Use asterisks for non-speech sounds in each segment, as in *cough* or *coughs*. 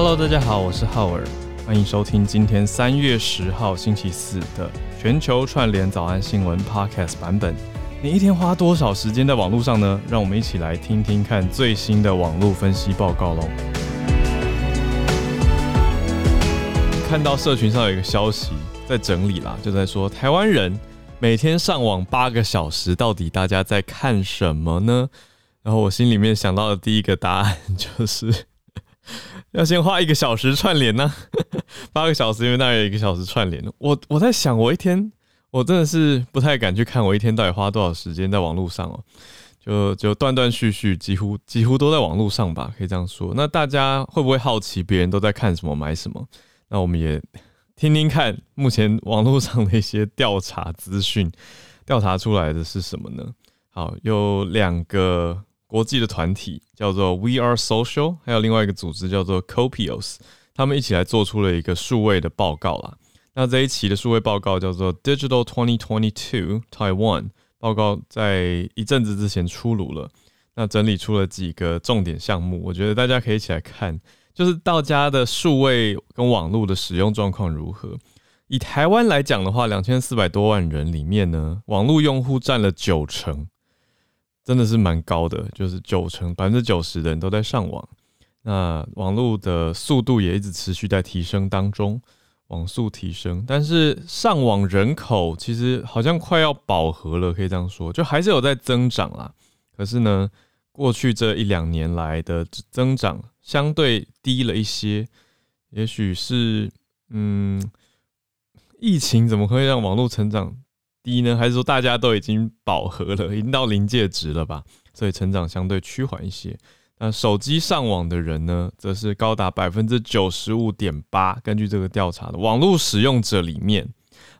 Hello，大家好，我是浩尔，欢迎收听今天三月十号星期四的全球串联早安新闻 Podcast 版本。你一天花多少时间在网络上呢？让我们一起来听听看最新的网络分析报告喽。看到社群上有一个消息在整理啦，就在说台湾人每天上网八个小时，到底大家在看什么呢？然后我心里面想到的第一个答案就是，*laughs* 要先花一个小时串联呢。*laughs* 八个小时，因为大概有一个小时串联。我我在想，我一天我真的是不太敢去看，我一天到底花多少时间在网络上哦。就就断断续续，几乎几乎都在网络上吧，可以这样说。那大家会不会好奇别人都在看什么、买什么？那我们也听听看，目前网络上的一些调查资讯，调查出来的是什么呢？好，有两个。国际的团体叫做 We Are Social，还有另外一个组织叫做 Copios，他们一起来做出了一个数位的报告啦。那这一期的数位报告叫做 Digital 2022 Taiwan 报告，在一阵子之前出炉了。那整理出了几个重点项目，我觉得大家可以一起来看，就是大家的数位跟网络的使用状况如何。以台湾来讲的话，两千四百多万人里面呢，网络用户占了九成。真的是蛮高的，就是九成百分之九十的人都在上网，那网络的速度也一直持续在提升当中，网速提升，但是上网人口其实好像快要饱和了，可以这样说，就还是有在增长啦。可是呢，过去这一两年来的增长相对低了一些，也许是嗯，疫情怎么会让网络成长？低呢，还是说大家都已经饱和了，已经到临界值了吧？所以成长相对趋缓一些。那手机上网的人呢，则是高达百分之九十五点八。根据这个调查的网络使用者里面，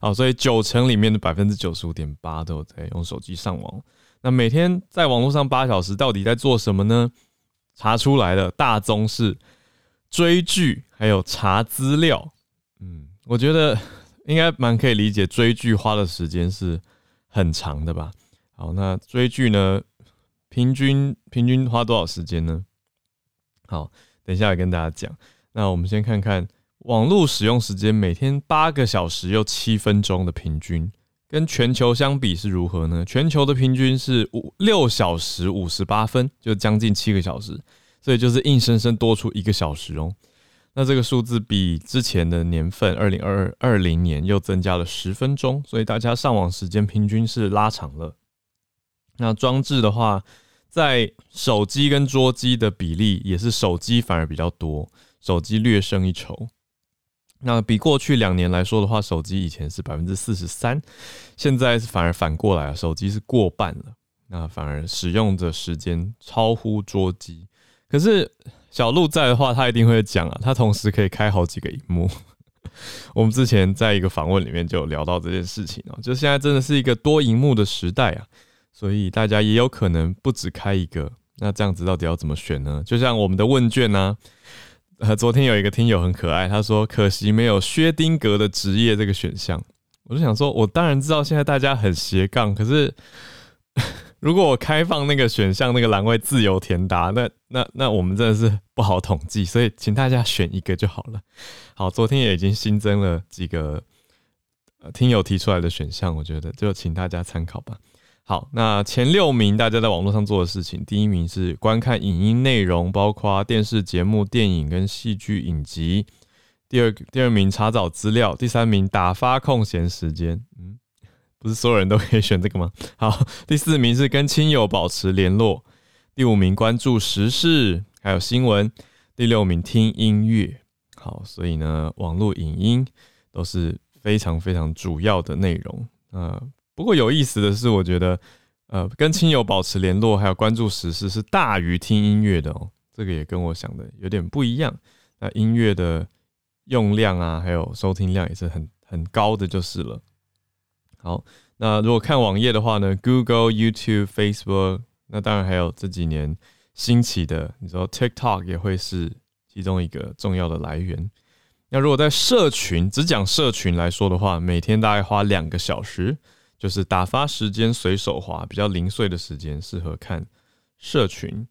啊，所以九成里面的百分之九十五点八都在用手机上网。那每天在网络上八小时，到底在做什么呢？查出来的大宗是追剧，还有查资料。嗯，我觉得。应该蛮可以理解，追剧花的时间是很长的吧？好，那追剧呢，平均平均花多少时间呢？好，等一下来跟大家讲。那我们先看看网络使用时间，每天八个小时又七分钟的平均，跟全球相比是如何呢？全球的平均是五六小时五十八分，就将近七个小时，所以就是硬生生多出一个小时哦。那这个数字比之前的年份二零二二零年又增加了十分钟，所以大家上网时间平均是拉长了。那装置的话，在手机跟桌机的比例也是手机反而比较多，手机略胜一筹。那比过去两年来说的话，手机以前是百分之四十三，现在是反而反过来啊，手机是过半了。那反而使用的时间超乎桌机，可是。小鹿在的话，他一定会讲啊，他同时可以开好几个荧幕。*laughs* 我们之前在一个访问里面就聊到这件事情哦，就现在真的是一个多荧幕的时代啊，所以大家也有可能不止开一个。那这样子到底要怎么选呢？就像我们的问卷呢，呃，昨天有一个听友很可爱，他说可惜没有薛丁格的职业这个选项。我就想说，我当然知道现在大家很斜杠，可是。如果我开放那个选项，那个栏位自由填答，那那那我们真的是不好统计，所以请大家选一个就好了。好，昨天也已经新增了几个呃听友提出来的选项，我觉得就请大家参考吧。好，那前六名大家在网络上做的事情，第一名是观看影音内容，包括电视节目、电影跟戏剧影集；第二第二名查找资料；第三名打发空闲时间。嗯。不是所有人都可以选这个吗？*laughs* 好，第四名是跟亲友保持联络，第五名关注时事还有新闻，第六名听音乐。好，所以呢，网络影音都是非常非常主要的内容。呃，不过有意思的是，我觉得呃，跟亲友保持联络还有关注时事是大于听音乐的哦。这个也跟我想的有点不一样。那音乐的用量啊，还有收听量也是很很高的，就是了。好，那如果看网页的话呢，Google、YouTube、Facebook，那当然还有这几年兴起的，你说 TikTok 也会是其中一个重要的来源。那如果在社群只讲社群来说的话，每天大概花两个小时，就是打发时间、随手滑比较零碎的时间，适合看社群。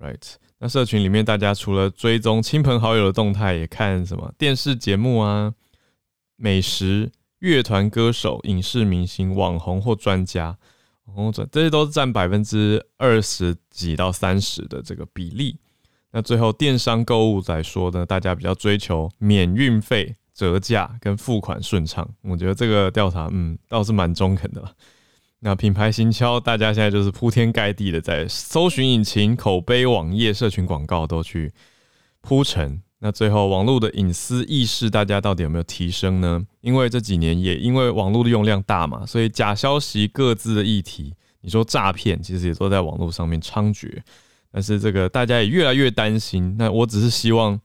，right？那社群里面大家除了追踪亲朋好友的动态，也看什么电视节目啊、美食、乐团歌手、影视明星、网红或专家，网红这些都是占百分之二十几到三十的这个比例。那最后电商购物来说呢，大家比较追求免运费、折价跟付款顺畅。我觉得这个调查，嗯，倒是蛮中肯的。那品牌行销，大家现在就是铺天盖地的在搜寻引擎、口碑、网页、社群广告都去铺陈。那最后，网络的隐私意识，大家到底有没有提升呢？因为这几年也因为网络的用量大嘛，所以假消息各自的议题，你说诈骗，其实也都在网络上面猖獗。但是这个大家也越来越担心。那我只是希望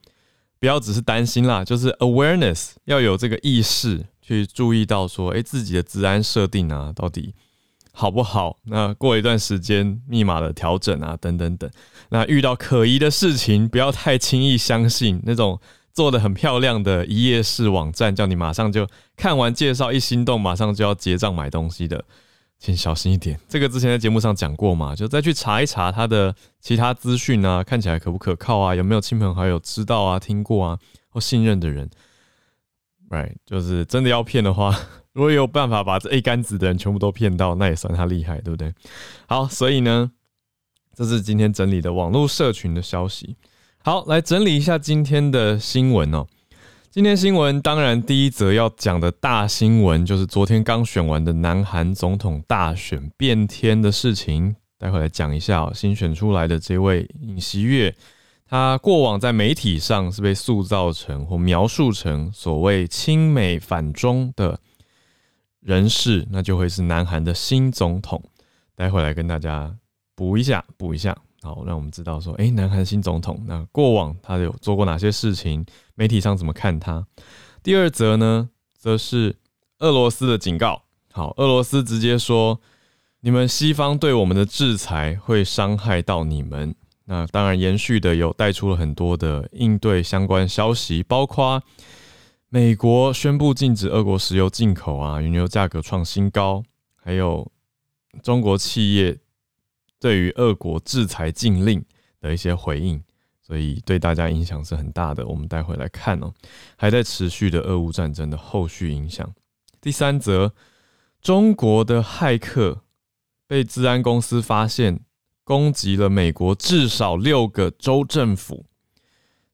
不要只是担心啦，就是 awareness 要有这个意识去注意到说，哎，自己的治安设定啊，到底。好不好？那过一段时间，密码的调整啊，等等等。那遇到可疑的事情，不要太轻易相信那种做的很漂亮的一页式网站，叫你马上就看完介绍一心动，马上就要结账买东西的，请小心一点。这个之前在节目上讲过嘛，就再去查一查他的其他资讯啊，看起来可不可靠啊？有没有亲朋好友知道啊、听过啊或信任的人？Right，就是真的要骗的话。如果有办法把这一竿子的人全部都骗到，那也算他厉害，对不对？好，所以呢，这是今天整理的网络社群的消息。好，来整理一下今天的新闻哦。今天新闻当然第一则要讲的大新闻就是昨天刚选完的南韩总统大选变天的事情，待会来讲一下哦。新选出来的这位尹锡悦，他过往在媒体上是被塑造成或描述成所谓亲美反中的。人事，那就会是南韩的新总统。待会来跟大家补一下，补一下，好，让我们知道说，哎，南韩新总统，那过往他有做过哪些事情？媒体上怎么看他？第二则呢，则是俄罗斯的警告。好，俄罗斯直接说，你们西方对我们的制裁会伤害到你们。那当然，延续的有带出了很多的应对相关消息，包括。美国宣布禁止俄国石油进口啊，原油价格创新高，还有中国企业对于俄国制裁禁令的一些回应，所以对大家影响是很大的。我们待会来看哦，还在持续的俄乌战争的后续影响。第三则，中国的骇客被治安公司发现攻击了美国至少六个州政府，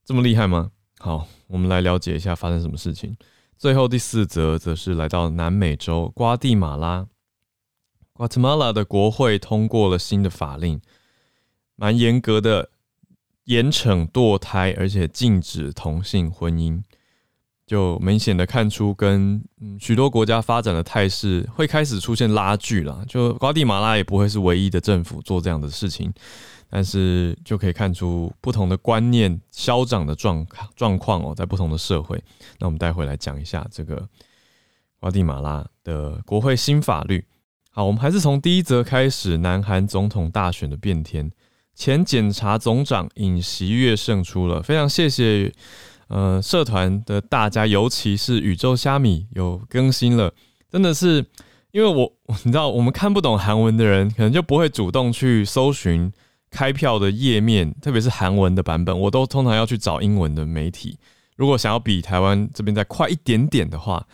这么厉害吗？好。我们来了解一下发生什么事情。最后第四则则是来到南美洲瓜地马拉，Guatemala 的国会通过了新的法令，蛮严格的，严惩堕胎，而且禁止同性婚姻，就明显的看出跟许多国家发展的态势会开始出现拉锯了。就瓜地马拉也不会是唯一的政府做这样的事情。但是就可以看出不同的观念消长的状状况哦，在不同的社会。那我们待会来讲一下这个瓜地马拉的国会新法律。好，我们还是从第一则开始，南韩总统大选的变天，前检察总长尹锡悦胜出了。非常谢谢呃社团的大家，尤其是宇宙虾米有更新了，真的是因为我你知道我们看不懂韩文的人，可能就不会主动去搜寻。开票的页面，特别是韩文的版本，我都通常要去找英文的媒体。如果想要比台湾这边再快一点点的话，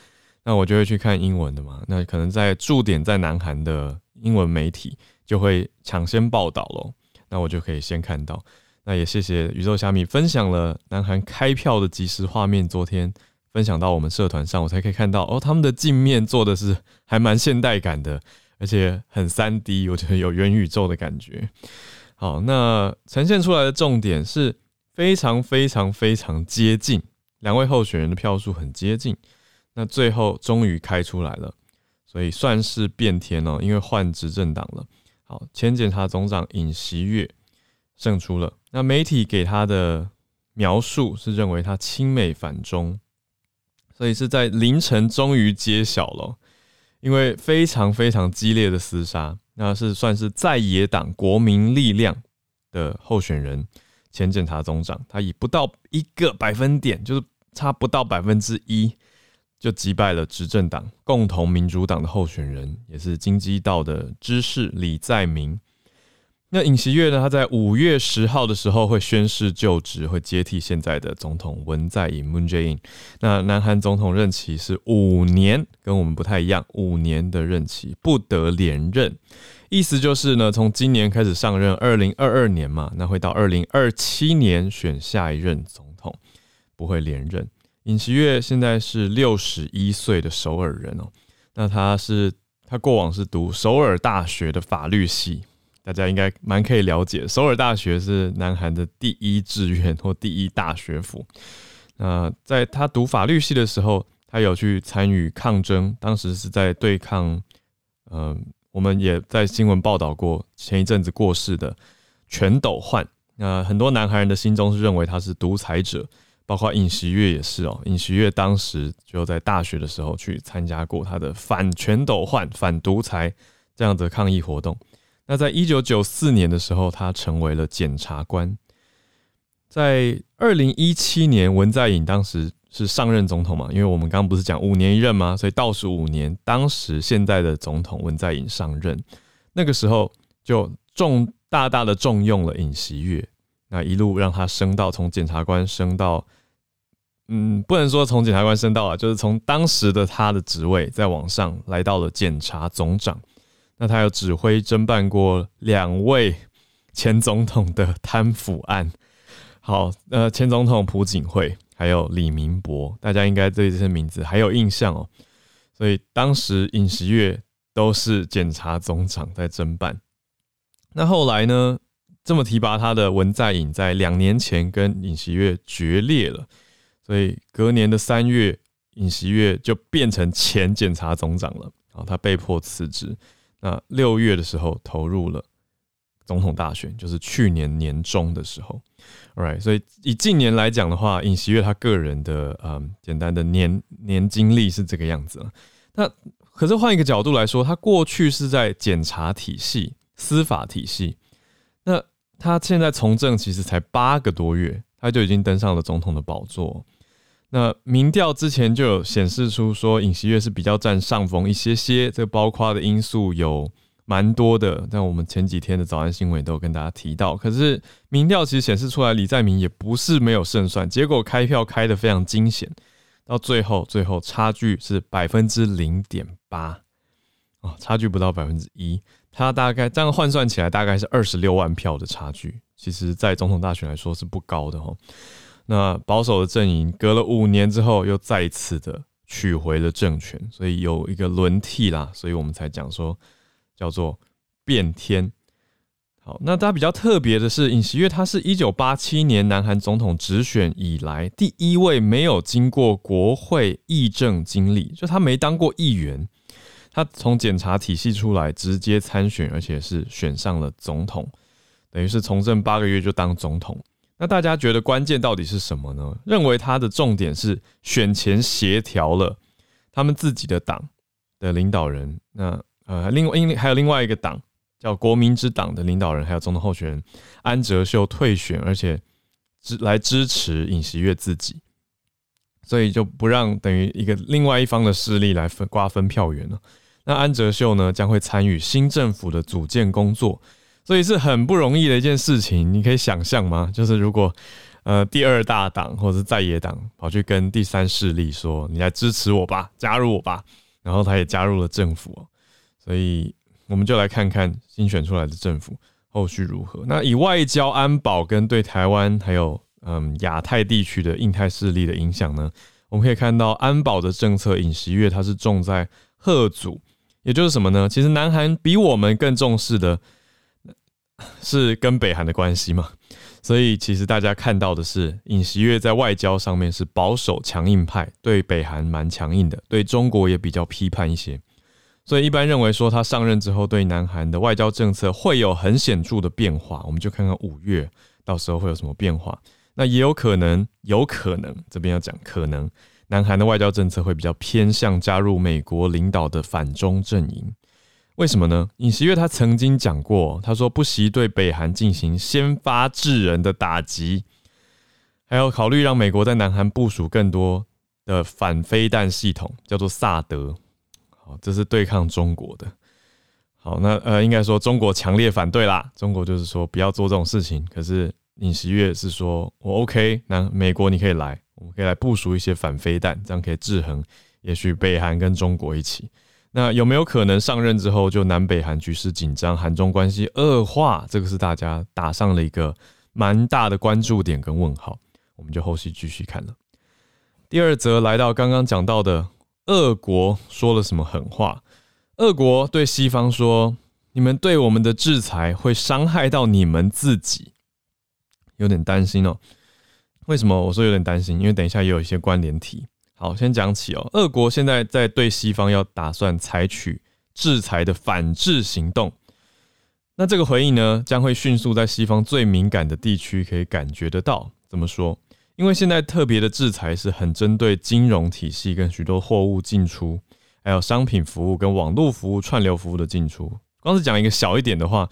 那我就会去看英文的嘛。那可能在驻点在南韩的英文媒体就会抢先报道喽。那我就可以先看到。那也谢谢宇宙虾米分享了南韩开票的即时画面，昨天分享到我们社团上，我才可以看到哦，他们的镜面做的是还蛮现代感的，而且很三 D，我觉得有元宇宙的感觉。好，那呈现出来的重点是非常非常非常接近，两位候选人的票数很接近，那最后终于开出来了，所以算是变天哦，因为换执政党了。好，前检察总长尹锡悦胜出了，那媒体给他的描述是认为他亲美反中，所以是在凌晨终于揭晓了，因为非常非常激烈的厮杀。那是算是在野党国民力量的候选人，前检察总长，他以不到一个百分点，就是差不到百分之一，就击败了执政党共同民主党的候选人，也是金基道的知识李在明。那尹锡悦呢？他在五月十号的时候会宣誓就职，会接替现在的总统文在寅 （Moon Jae-in）。那南韩总统任期是五年，跟我们不太一样，五年的任期不得连任。意思就是呢，从今年开始上任，二零二二年嘛，那会到二零二七年选下一任总统，不会连任。尹锡悦现在是六十一岁的首尔人哦，那他是他过往是读首尔大学的法律系。大家应该蛮可以了解，首尔大学是南韩的第一志愿或第一大学府。那在他读法律系的时候，他有去参与抗争，当时是在对抗，嗯，我们也在新闻报道过前一阵子过世的全斗焕。那很多南韩人的心中是认为他是独裁者，包括尹锡悦也是哦。尹锡悦当时就在大学的时候去参加过他的反全斗焕、反独裁这样的抗议活动。那在一九九四年的时候，他成为了检察官。在二零一七年，文在寅当时是上任总统嘛？因为我们刚刚不是讲五年一任吗？所以倒数五年，当时现在的总统文在寅上任，那个时候就重大大的重用了尹锡悦，那一路让他升到从检察官升到，嗯，不能说从检察官升到啊，就是从当时的他的职位再往上来到了检察总长。那他有指挥侦办过两位前总统的贪腐案，好，呃，前总统朴槿惠还有李明博，大家应该对这些名字还有印象哦。所以当时尹锡悦都是检察总长在侦办。那后来呢，这么提拔他的文在寅在两年前跟尹锡悦决裂了，所以隔年的三月，尹锡悦就变成前检察总长了，然后，他被迫辞职。那六月的时候投入了总统大选，就是去年年中的时候 Alright，所以以近年来讲的话，尹锡悦他个人的嗯简单的年年经历是这个样子了。那可是换一个角度来说，他过去是在检察体系、司法体系，那他现在从政其实才八个多月，他就已经登上了总统的宝座。那民调之前就有显示出说尹锡悦是比较占上风一些些，这包括的因素有蛮多的。但我们前几天的早安新闻都有跟大家提到。可是民调其实显示出来，李在明也不是没有胜算。结果开票开的非常惊险，到最后最后差距是百分之零点八，哦，差距不到百分之一。他大概这样换算起来，大概是二十六万票的差距。其实，在总统大选来说是不高的哦。那保守的阵营隔了五年之后，又再次的取回了政权，所以有一个轮替啦，所以我们才讲说叫做变天。好，那大家比较特别的是，尹锡悦他是一九八七年南韩总统直选以来第一位没有经过国会议政经历，就他没当过议员，他从检察体系出来直接参选，而且是选上了总统，等于是从政八个月就当总统。那大家觉得关键到底是什么呢？认为他的重点是选前协调了他们自己的党的领导人，那呃，另外因还有另外一个党叫国民之党的领导人，还有总统候选人安哲秀退选，而且支来支持尹锡悦自己，所以就不让等于一个另外一方的势力来分瓜分票源了。那安哲秀呢，将会参与新政府的组建工作。所以是很不容易的一件事情，你可以想象吗？就是如果呃第二大党或者是在野党跑去跟第三势力说：“你来支持我吧，加入我吧。”然后他也加入了政府，所以我们就来看看新选出来的政府后续如何。那以外交、安保跟对台湾还有嗯亚太地区的印太势力的影响呢？我们可以看到安保的政策，尹锡悦它是重在贺祖，也就是什么呢？其实南韩比我们更重视的。*laughs* 是跟北韩的关系嘛？所以其实大家看到的是，尹锡悦在外交上面是保守强硬派，对北韩蛮强硬的，对中国也比较批判一些。所以一般认为说他上任之后对南韩的外交政策会有很显著的变化。我们就看看五月到时候会有什么变化。那也有可能，有可能这边要讲可能，南韩的外交政策会比较偏向加入美国领导的反中阵营。为什么呢？尹锡悦他曾经讲过，他说不惜对北韩进行先发制人的打击，还要考虑让美国在南韩部署更多的反飞弹系统，叫做萨德。好，这是对抗中国的。好，那呃，应该说中国强烈反对啦。中国就是说不要做这种事情。可是尹锡悦是说我 OK，那美国你可以来，我们可以来部署一些反飞弹，这样可以制衡。也许北韩跟中国一起，那有没有可能上任之后就南北韩局势紧张，韩中关系恶化？这个是大家打上了一个蛮大的关注点跟问号。我们就后续继续看了。第二则来到刚刚讲到的，俄国说了什么狠话？俄国对西方说：“你们对我们的制裁会伤害到你们自己。”有点担心哦。为什么我说有点担心？因为等一下也有一些关联题。好，先讲起哦。俄国现在在对西方要打算采取制裁的反制行动。那这个回应呢，将会迅速在西方最敏感的地区可以感觉得到。怎么说？因为现在特别的制裁是很针对金融体系跟许多货物进出。还有商品服务跟网络服务、串流服务的进出，光是讲一个小一点的话，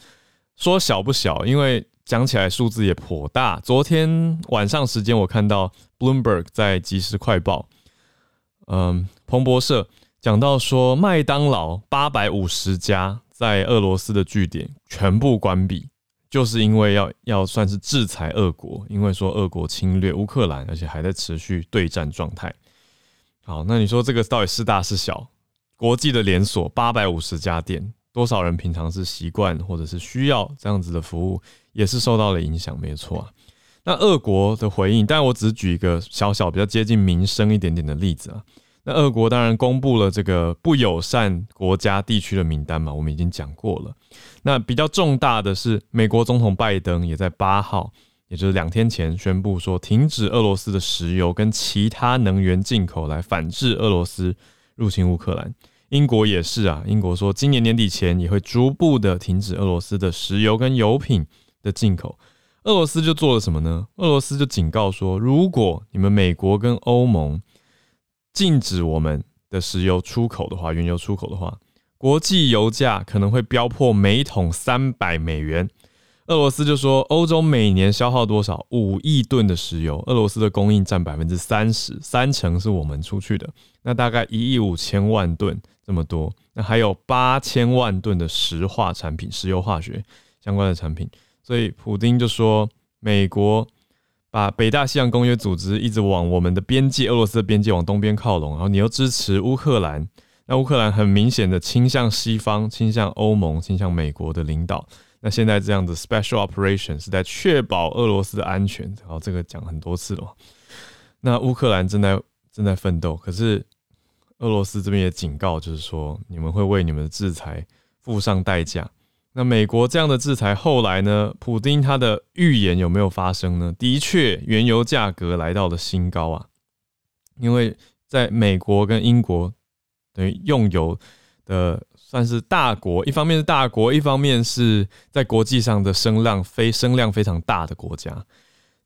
说小不小，因为讲起来数字也颇大。昨天晚上时间，我看到 Bloomberg 在即时快报，嗯，彭博社讲到说，麦当劳八百五十家在俄罗斯的据点全部关闭，就是因为要要算是制裁俄国，因为说俄国侵略乌克兰，而且还在持续对战状态。好，那你说这个到底是大是小？国际的连锁八百五十家店，多少人平常是习惯或者是需要这样子的服务，也是受到了影响，没错啊。那俄国的回应，但我只举一个小小比较接近民生一点点的例子啊。那俄国当然公布了这个不友善国家地区的名单嘛，我们已经讲过了。那比较重大的是，美国总统拜登也在八号，也就是两天前宣布说，停止俄罗斯的石油跟其他能源进口，来反制俄罗斯。入侵乌克兰，英国也是啊。英国说，今年年底前也会逐步的停止俄罗斯的石油跟油品的进口。俄罗斯就做了什么呢？俄罗斯就警告说，如果你们美国跟欧盟禁止我们的石油出口的话，原油出口的话，国际油价可能会飙破每桶三百美元。俄罗斯就说，欧洲每年消耗多少？五亿吨的石油，俄罗斯的供应占百分之三十，三成是我们出去的，那大概一亿五千万吨这么多。那还有八千万吨的石化产品、石油化学相关的产品。所以普丁就说，美国把北大西洋公约组织一直往我们的边界，俄罗斯的边界往东边靠拢，然后你又支持乌克兰，那乌克兰很明显的倾向西方，倾向欧盟，倾向美国的领导。那现在这样的 special operation 是在确保俄罗斯的安全，然后这个讲很多次了。那乌克兰正在正在奋斗，可是俄罗斯这边也警告，就是说你们会为你们的制裁付上代价。那美国这样的制裁后来呢？普丁他的预言有没有发生呢？的确，原油价格来到了新高啊，因为在美国跟英国等于用油的。算是大国，一方面是大国，一方面是在国际上的声量非声量非常大的国家，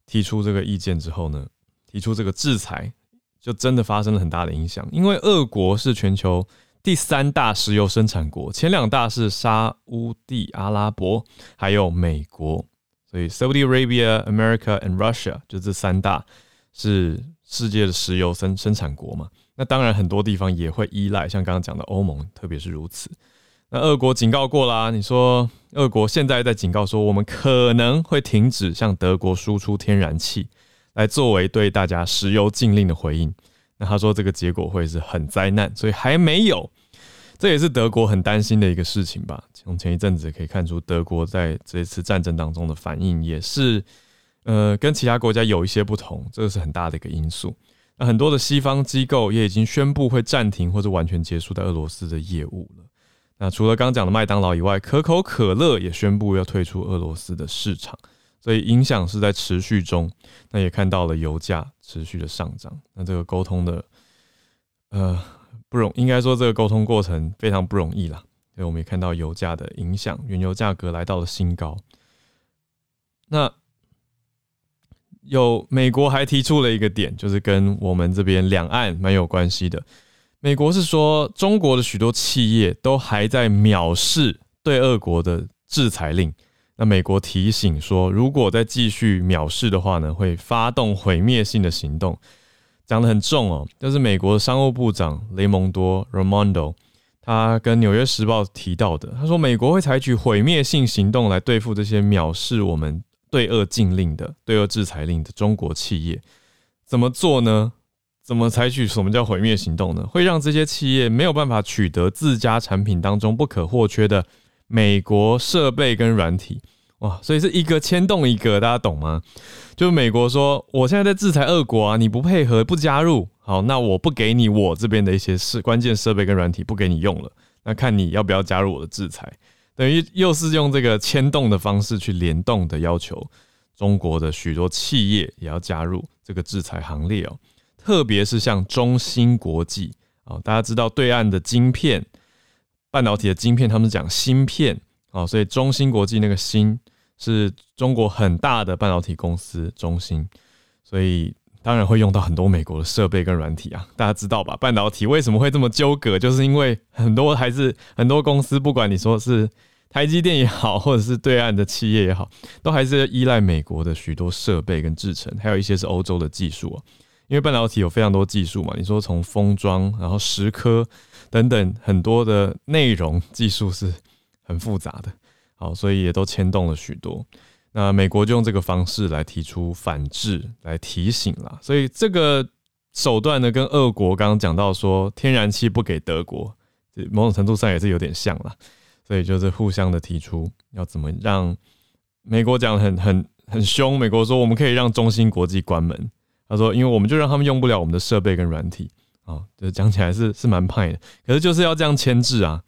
提出这个意见之后呢，提出这个制裁，就真的发生了很大的影响。因为俄国是全球第三大石油生产国，前两大是沙乌地阿拉伯还有美国，所以 Saudi Arabia、America and Russia 就这三大是世界的石油生生产国嘛。那当然，很多地方也会依赖，像刚刚讲的欧盟，特别是如此。那俄国警告过啦，你说俄国现在在警告说，我们可能会停止向德国输出天然气，来作为对大家石油禁令的回应。那他说这个结果会是很灾难，所以还没有。这也是德国很担心的一个事情吧？从前一阵子可以看出，德国在这次战争当中的反应也是，呃，跟其他国家有一些不同，这个是很大的一个因素。那很多的西方机构也已经宣布会暂停或者完全结束在俄罗斯的业务了。那除了刚讲的麦当劳以外，可口可乐也宣布要退出俄罗斯的市场，所以影响是在持续中。那也看到了油价持续的上涨。那这个沟通的，呃，不容应该说这个沟通过程非常不容易啦。所以我们也看到油价的影响，原油价格来到了新高。那。有美国还提出了一个点，就是跟我们这边两岸蛮有关系的。美国是说，中国的许多企业都还在藐视对俄国的制裁令。那美国提醒说，如果再继续藐视的话呢，会发动毁灭性的行动。讲得很重哦，就是美国商务部长雷蒙多 （Ramondo） 他跟《纽约时报》提到的，他说美国会采取毁灭性行动来对付这些藐视我们对俄禁令的、对俄制裁令的中国企业。怎么做呢？怎么采取什么叫毁灭行动呢？会让这些企业没有办法取得自家产品当中不可或缺的美国设备跟软体。哇，所以是一个牵动一个，大家懂吗？就美国说，我现在在制裁俄国啊，你不配合不加入，好，那我不给你我这边的一些是关键设备跟软体不给你用了，那看你要不要加入我的制裁，等于又是用这个牵动的方式去联动的要求中国的许多企业也要加入这个制裁行列哦，特别是像中芯国际啊，大家知道对岸的晶片半导体的晶片，他们讲芯片啊，所以中芯国际那个芯。是中国很大的半导体公司中芯，所以当然会用到很多美国的设备跟软体啊。大家知道吧？半导体为什么会这么纠葛？就是因为很多还是很多公司，不管你说是台积电也好，或者是对岸的企业也好，都还是依赖美国的许多设备跟制程，还有一些是欧洲的技术啊。因为半导体有非常多技术嘛，你说从封装，然后蚀刻等等很多的内容技术是很复杂的。好，所以也都牵动了许多。那美国就用这个方式来提出反制，来提醒了。所以这个手段呢，跟俄国刚刚讲到说天然气不给德国，某种程度上也是有点像了。所以就是互相的提出要怎么让美国讲很很很凶。美国说我们可以让中芯国际关门。他说，因为我们就让他们用不了我们的设备跟软体啊，就讲起来是是蛮派的。可是就是要这样牵制啊。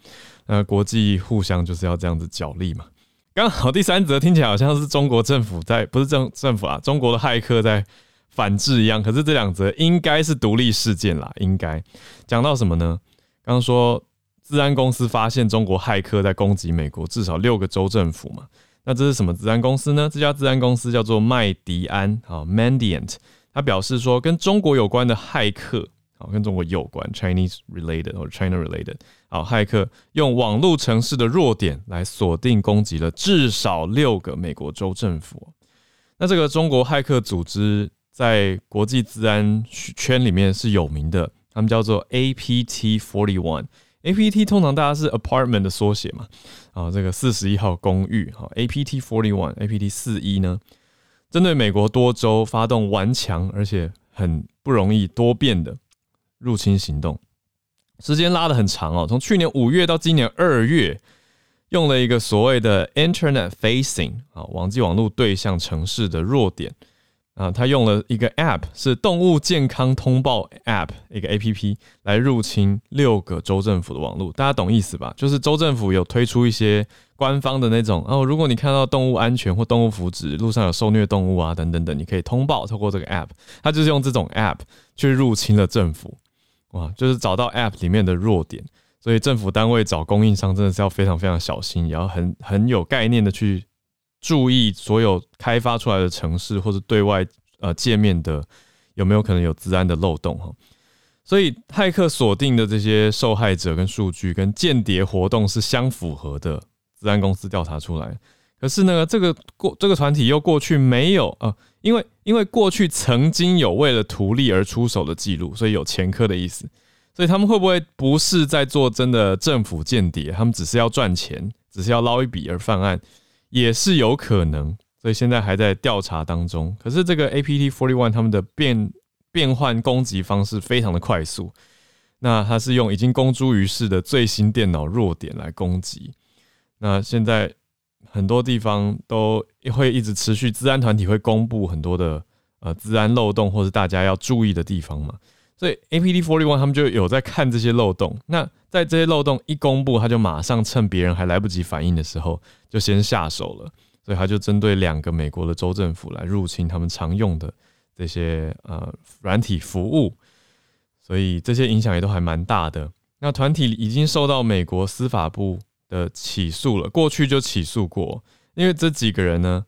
那国际互相就是要这样子角力嘛。刚好第三则听起来好像是中国政府在，不是政政府啊，中国的骇客在反制一样。可是这两则应该是独立事件啦，应该讲到什么呢？刚刚说治安公司发现中国骇客在攻击美国至少六个州政府嘛。那这是什么治安公司呢？这家治安公司叫做麦迪安啊，Mandiant。他表示说，跟中国有关的骇客。跟中国有关，Chinese related 或者 China related。好，骇客用网络城市的弱点来锁定攻击了至少六个美国州政府。那这个中国骇客组织在国际治安圈里面是有名的，他们叫做 APT Forty One。APT 通常大家是 apartment 的缩写嘛？啊，这个四十一号公寓，好，APT Forty One，APT 四一呢，针对美国多州发动顽强而且很不容易多变的。入侵行动时间拉的很长哦，从去年五月到今年二月，用了一个所谓的 Internet Facing 啊，网际网络对象城市的弱点啊，他用了一个 App 是动物健康通报 App 一个 APP 来入侵六个州政府的网络，大家懂意思吧？就是州政府有推出一些官方的那种哦，如果你看到动物安全或动物福祉，路上有受虐动物啊等等等，你可以通报，透过这个 App，他就是用这种 App 去入侵了政府。哇，就是找到 App 里面的弱点，所以政府单位找供应商真的是要非常非常小心，也要很很有概念的去注意所有开发出来的城市或者对外呃界面的有没有可能有治安的漏洞哈。所以骇客锁定的这些受害者跟数据跟间谍活动是相符合的，治安公司调查出来。可是呢，这个过这个团体又过去没有啊。因为因为过去曾经有为了图利而出手的记录，所以有前科的意思。所以他们会不会不是在做真的政府间谍？他们只是要赚钱，只是要捞一笔而犯案，也是有可能。所以现在还在调查当中。可是这个 APT Forty One 他们的变变换攻击方式非常的快速。那他是用已经公诸于世的最新电脑弱点来攻击。那现在。很多地方都会一直持续，治安团体会公布很多的呃治安漏洞，或是大家要注意的地方嘛。所以 APT Forty One 他们就有在看这些漏洞。那在这些漏洞一公布，他就马上趁别人还来不及反应的时候，就先下手了。所以他就针对两个美国的州政府来入侵他们常用的这些呃软体服务。所以这些影响也都还蛮大的。那团体已经受到美国司法部。的起诉了，过去就起诉过，因为这几个人呢，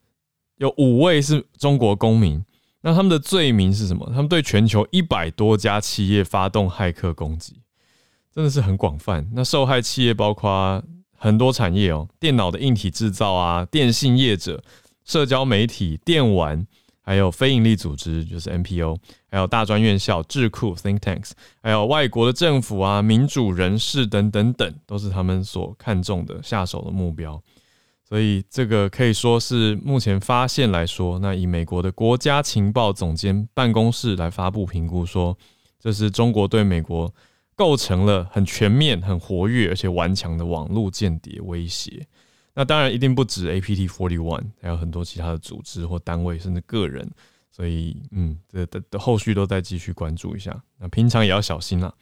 有五位是中国公民，那他们的罪名是什么？他们对全球一百多家企业发动骇客攻击，真的是很广泛。那受害企业包括很多产业哦，电脑的硬体制造啊，电信业者、社交媒体、电玩，还有非营利组织就是 NPO，还有大专院校、智库 Think Tanks，还有外国的政府啊、民主人士等等等，都是他们所看重的下手的目标。所以这个可以说是目前发现来说，那以美国的国家情报总监办公室来发布评估说，这是中国对美国构成了很全面、很活跃而且顽强的网络间谍威胁。那当然一定不止 APT Forty One，还有很多其他的组织或单位，甚至个人。所以，嗯，这的的后续都在继续关注一下。那平常也要小心啦。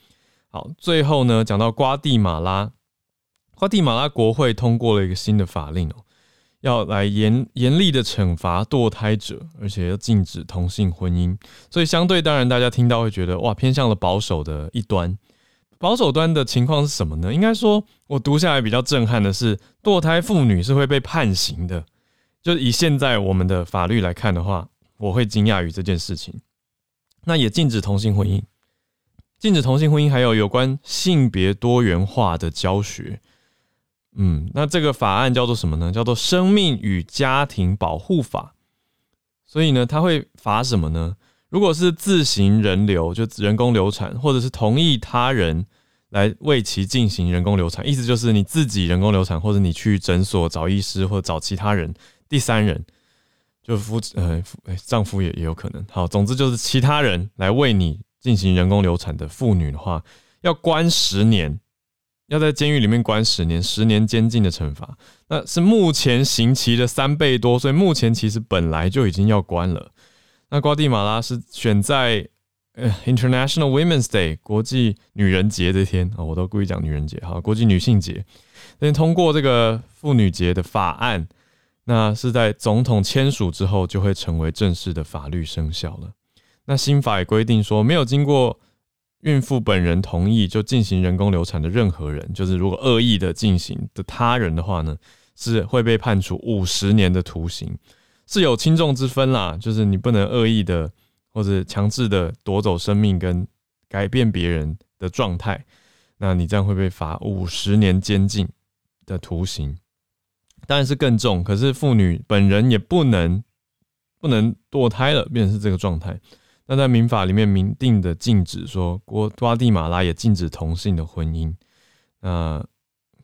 好，最后呢，讲到瓜地马拉。瓜地马拉国会通过了一个新的法令哦，要来严严厉的惩罚堕胎者，而且要禁止同性婚姻。所以相对当然，大家听到会觉得哇，偏向了保守的一端。保守端的情况是什么呢？应该说，我读下来比较震撼的是，堕胎妇女是会被判刑的。就以现在我们的法律来看的话，我会惊讶于这件事情。那也禁止同性婚姻，禁止同性婚姻，还有有关性别多元化的教学。嗯，那这个法案叫做什么呢？叫做《生命与家庭保护法》。所以呢，它会罚什么呢？如果是自行人流，就人工流产，或者是同意他人来为其进行人工流产，意思就是你自己人工流产，或者你去诊所找医师，或者找其他人，第三人，就夫呃丈夫也也有可能。好，总之就是其他人来为你进行人工流产的妇女的话，要关十年。要在监狱里面关十年，十年监禁的惩罚，那是目前刑期的三倍多，所以目前其实本来就已经要关了。那瓜地马拉是选在呃 International Women's Day 国际女人节这天啊，我都故意讲女人节哈，国际女性节那通过这个妇女节的法案，那是在总统签署之后就会成为正式的法律生效了。那新法也规定说，没有经过。孕妇本人同意就进行人工流产的任何人，就是如果恶意的进行的他人的话呢，是会被判处五十年的徒刑，是有轻重之分啦。就是你不能恶意的或者强制的夺走生命跟改变别人的状态，那你这样会被罚五十年监禁的徒刑，当然是更重。可是妇女本人也不能不能堕胎了，变成是这个状态。那在民法里面明定的禁止说，瓜瓜地马拉也禁止同性的婚姻。那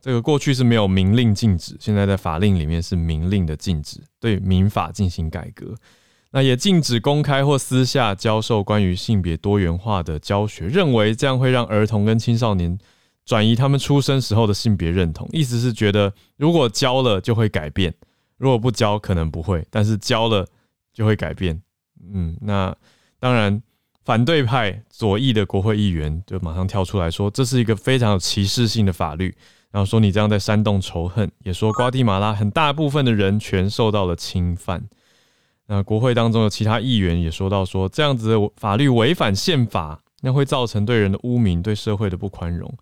这个过去是没有明令禁止，现在在法令里面是明令的禁止，对民法进行改革。那也禁止公开或私下教授关于性别多元化的教学，认为这样会让儿童跟青少年转移他们出生时候的性别认同。意思是觉得如果教了就会改变，如果不教可能不会，但是教了就会改变。嗯，那。当然，反对派左翼的国会议员就马上跳出来说，这是一个非常有歧视性的法律，然后说你这样在煽动仇恨，也说瓜地马拉很大部分的人权受到了侵犯。那国会当中的其他议员也说到，说这样子的法律违反宪法，那会造成对人的污名，对社会的不宽容。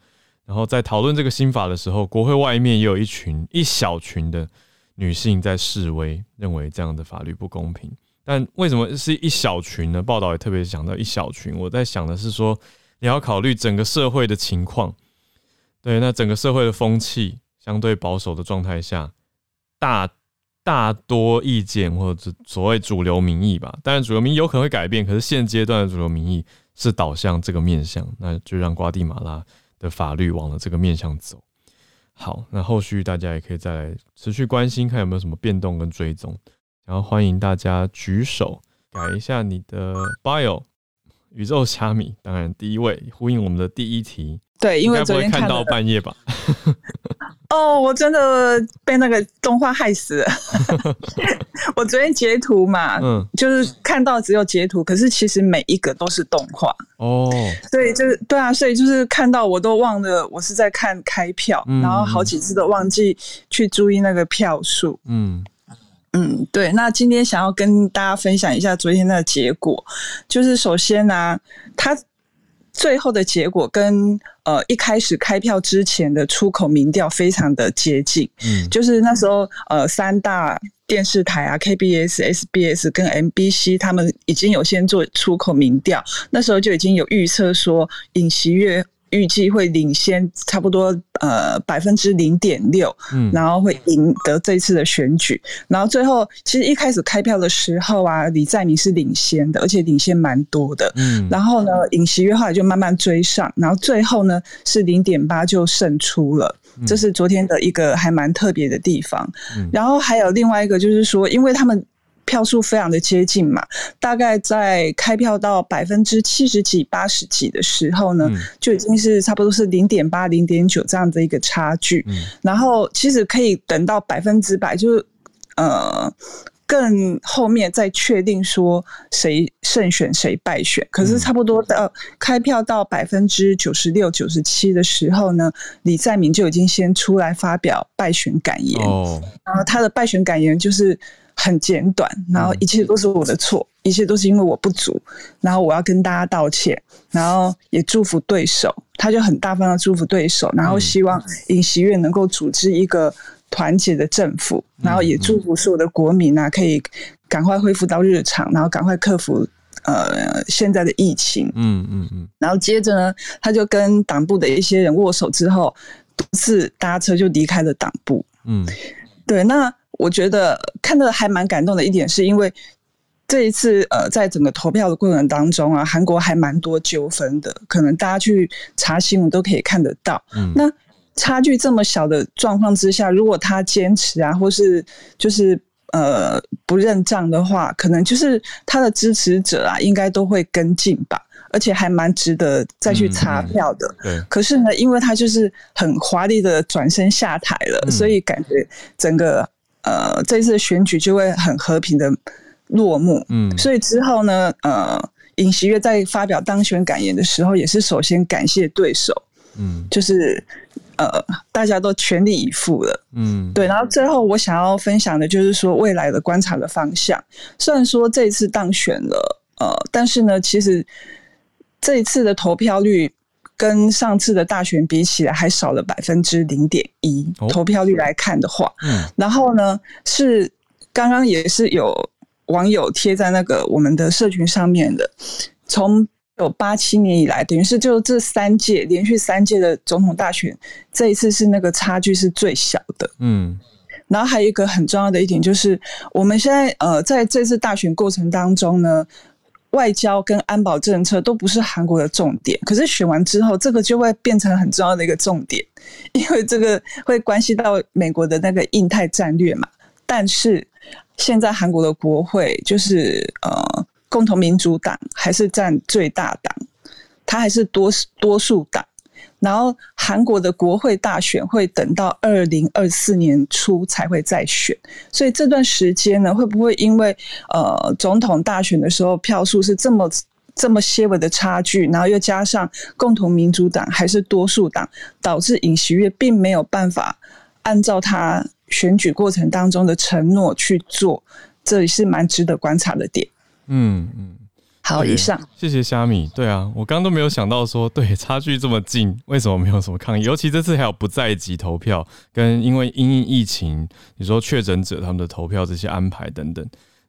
然后在讨论这个新法的时候，国会外面也有一群一小群的女性在示威，认为这样的法律不公平。但为什么是一小群呢？报道也特别讲到一小群。我在想的是说，你要考虑整个社会的情况。对，那整个社会的风气相对保守的状态下，大大多意见或者所谓主流民意吧。当然，主流民意有可能会改变，可是现阶段的主流民意是导向这个面向，那就让瓜地马拉的法律往了这个面向走。好，那后续大家也可以再来持续关心，看有没有什么变动跟追踪。然后欢迎大家举手改一下你的 bio，宇宙虾米，当然第一位呼应我们的第一题，对，因为昨天看到半夜吧。*laughs* 哦，我真的被那个动画害死了。*laughs* 我昨天截图嘛，嗯，就是看到只有截图，可是其实每一个都是动画哦。所以就是对啊，所以就是看到我都忘了我是在看开票，然后好几次都忘记去注意那个票数，嗯。嗯，对。那今天想要跟大家分享一下昨天的结果，就是首先呢，它最后的结果跟呃一开始开票之前的出口民调非常的接近。嗯，就是那时候呃三大电视台啊，KBS、SBS 跟 MBC 他们已经有先做出口民调，那时候就已经有预测说尹锡悦。预计会领先差不多呃百分之零点六，嗯，然后会赢得这次的选举。然后最后其实一开始开票的时候啊，李在明是领先的，而且领先蛮多的，嗯。然后呢，尹锡悦后来就慢慢追上，然后最后呢是零点八就胜出了，这是昨天的一个还蛮特别的地方。然后还有另外一个就是说，因为他们。票数非常的接近嘛，大概在开票到百分之七十几、八十几的时候呢，就已经是差不多是零点八、零点九这样的一个差距。然后其实可以等到百分之百，就是呃更后面再确定说谁胜选谁败选。可是差不多到开票到百分之九十六、九十七的时候呢，李在明就已经先出来发表败选感言。哦，然后他的败选感言就是。很简短，然后一切都是我的错，一切都是因为我不足，然后我要跟大家道歉，然后也祝福对手，他就很大方的祝福对手，然后希望尹锡悦能够组织一个团结的政府，然后也祝福所有的国民啊，可以赶快恢复到日常，然后赶快克服呃现在的疫情，嗯嗯嗯，然后接着呢，他就跟党部的一些人握手之后，独自搭车就离开了党部，嗯，对，那。我觉得看的还蛮感动的一点，是因为这一次呃，在整个投票的过程当中啊，韩国还蛮多纠纷的，可能大家去查新闻都可以看得到。嗯，那差距这么小的状况之下，如果他坚持啊，或是就是呃不认账的话，可能就是他的支持者啊，应该都会跟进吧，而且还蛮值得再去查票的。对，可是呢，因为他就是很华丽的转身下台了，所以感觉整个。呃，这次选举就会很和平的落幕。嗯，所以之后呢，呃，尹锡悦在发表当选感言的时候，也是首先感谢对手。嗯，就是呃，大家都全力以赴了。嗯，对。然后最后我想要分享的就是说未来的观察的方向。虽然说这一次当选了，呃，但是呢，其实这一次的投票率。跟上次的大选比起来，还少了百分之零点一。投票率来看的话，嗯，然后呢，是刚刚也是有网友贴在那个我们的社群上面的，从有八七年以来，等于是就这三届连续三届的总统大选，这一次是那个差距是最小的。嗯，然后还有一个很重要的一点就是，我们现在呃在这次大选过程当中呢。外交跟安保政策都不是韩国的重点，可是选完之后，这个就会变成很重要的一个重点，*laughs* 因为这个会关系到美国的那个印太战略嘛。但是现在韩国的国会就是呃，共同民主党还是占最大党，它还是多多数党。然后韩国的国会大选会等到二零二四年初才会再选，所以这段时间呢，会不会因为呃总统大选的时候票数是这么这么些微的差距，然后又加上共同民主党还是多数党，导致尹锡悦并没有办法按照他选举过程当中的承诺去做，这也是蛮值得观察的点。嗯嗯。好，以上谢谢虾米。对啊，我刚刚都没有想到说，对差距这么近，为什么没有什么抗议？*laughs* 尤其这次还有不在籍投票，跟因为因疫情，你说确诊者他们的投票这些安排等等，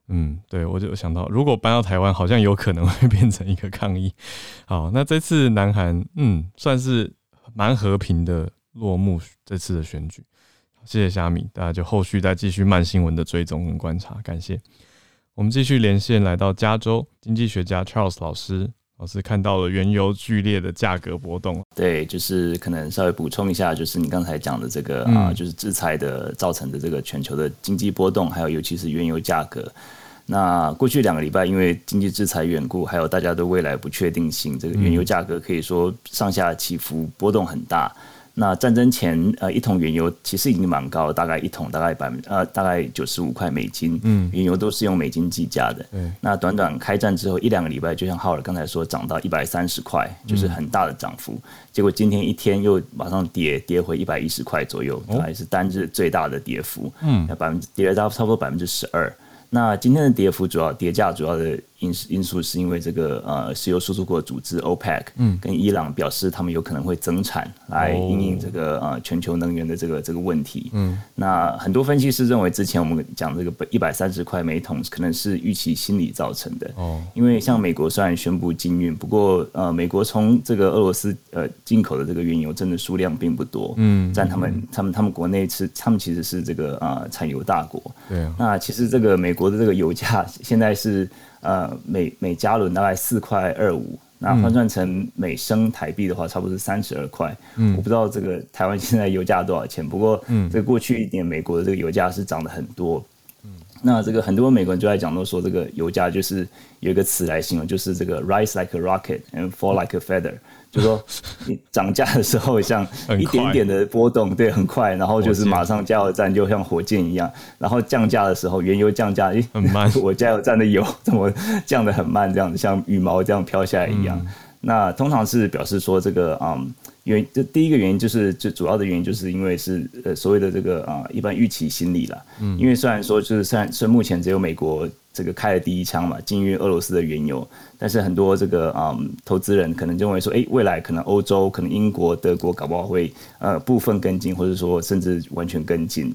嗯，对我就想到，如果搬到台湾，好像有可能会变成一个抗议。*laughs* 好，那这次南韩，嗯，算是蛮和平的落幕。这次的选举，谢谢虾米，大家就后续再继续慢新闻的追踪跟观察，感谢。我们继续连线，来到加州，经济学家 Charles 老师，老师看到了原油剧烈的价格波动。对，就是可能稍微补充一下，就是你刚才讲的这个啊，就是制裁的造成的这个全球的经济波动，还有尤其是原油价格。那过去两个礼拜，因为经济制裁缘故，还有大家对未来不确定性，这个原油价格可以说上下起伏波动很大。那战争前，呃，一桶原油其实已经蛮高，大概一桶大概百分呃大概九十五块美金，嗯，原油都是用美金计价的。嗯，那短短开战之后一两个礼拜，就像浩尔刚才说，涨到一百三十块，就是很大的涨幅。结果今天一天又马上跌跌回一百一十块左右，还是单日最大的跌幅。嗯，百分之跌了到差不多百分之十二。那今天的跌幅主要跌价主要的因因素是因为这个呃石油输出国组织 OPEC 嗯。跟伊朗表示他们有可能会增产来应应这个呃全球能源的这个这个问题。嗯。那很多分析师认为之前我们讲这个一百三十块每桶可能是预期心理造成的。哦。因为像美国虽然宣布禁运不过呃美国从这个俄罗斯呃进口的这个原油真的数量并不多嗯占他们他们他们国内是他们其实是这个啊产油大国。对那其实这个美国的这个油价现在是。呃，每每加仑大概四块二五，那换算成每升台币的话，差不多是三十二块。嗯，我不知道这个台湾现在油价多少钱，不过，嗯，这过去一年美国的这个油价是涨得很多。嗯，那这个很多美国人就在讲，都说这个油价就是有一个词来形容，就是这个 rise like a rocket and fall like a feather。就说你涨价的时候像一点点的波动，对，很快，然后就是马上加油站就像火箭一样，然后降价的时候，原油降价，诶，很慢，*laughs* 我加油站的油怎么降的很慢，这样子像羽毛这样飘下来一样。那通常是表示说这个啊，原这第一个原因就是最主要的原因，就是因为是呃所谓的这个啊一般预期心理了。嗯，因为虽然说就是虽然虽然目前只有美国这个开了第一枪嘛，禁运俄罗斯的原油。但是很多这个嗯投资人可能认为说，哎，未来可能欧洲、可能英国、德国搞不好会呃部分跟进，或者说甚至完全跟进，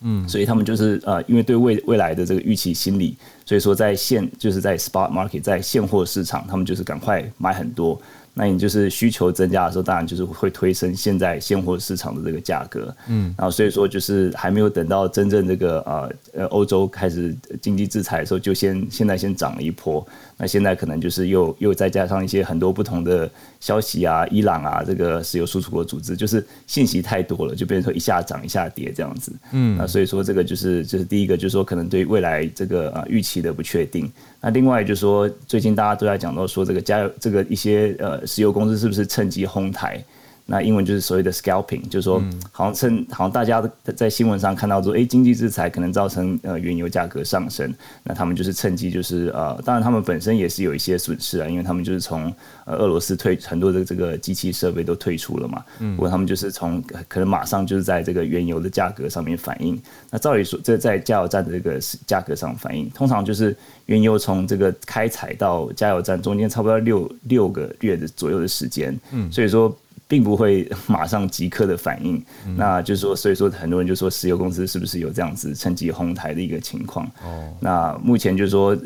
嗯，所以他们就是呃因为对未未来的这个预期心理，所以说在现就是在 spot market 在现货市场，他们就是赶快买很多。那你就是需求增加的时候，当然就是会推升现在现货市场的这个价格，嗯，然后所以说就是还没有等到真正这个呃呃欧洲开始经济制裁的时候，就先现在先涨了一波。那现在可能就是又又再加上一些很多不同的消息啊，伊朗啊，这个石油输出国组织，就是信息太多了，就变成说一下涨一下跌这样子。嗯，那所以说这个就是就是第一个就是说可能对未来这个呃预期的不确定。那另外就是说最近大家都在讲到说这个加油这个一些呃石油公司是不是趁机哄抬？那英文就是所谓的 scalping，就是说，好像趁好像大家在新闻上看到说，哎，经济制裁可能造成呃原油价格上升，那他们就是趁机就是呃，当然他们本身也是有一些损失啊，因为他们就是从呃俄罗斯退很多的这个机器设备都退出了嘛，嗯不过他们就是从可能马上就是在这个原油的价格上面反应。那照理说，这在加油站的这个价格上反应，通常就是原油从这个开采到加油站中间差不多六六个月的左右的时间，嗯，所以说。并不会马上即刻的反应，那就是说，所以说很多人就说石油公司是不是有这样子趁机哄抬的一个情况？哦，那目前就是说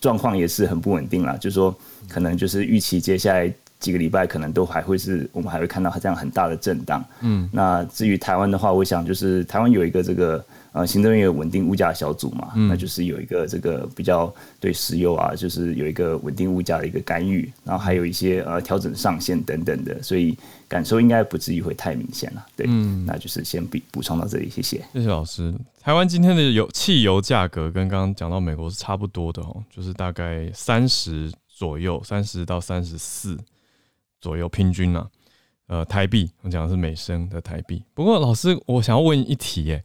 状况也是很不稳定啦，就是说可能就是预期接下来几个礼拜可能都还会是我们还会看到这样很大的震荡。嗯，那至于台湾的话，我想就是台湾有一个这个。呃，行政院有稳定物价小组嘛，那就是有一个这个比较对石油啊，就是有一个稳定物价的一个干预，然后还有一些呃调整上限等等的，所以感受应该不至于会太明显了。对，那就是先补补充到这里，谢谢。谢谢老师。台湾今天的油汽油价格跟刚刚讲到美国是差不多的哦，就是大概三十左右，三十到三十四左右平均啊。呃，台币，我讲的是美升的台币。不过老师，我想要问一题，哎。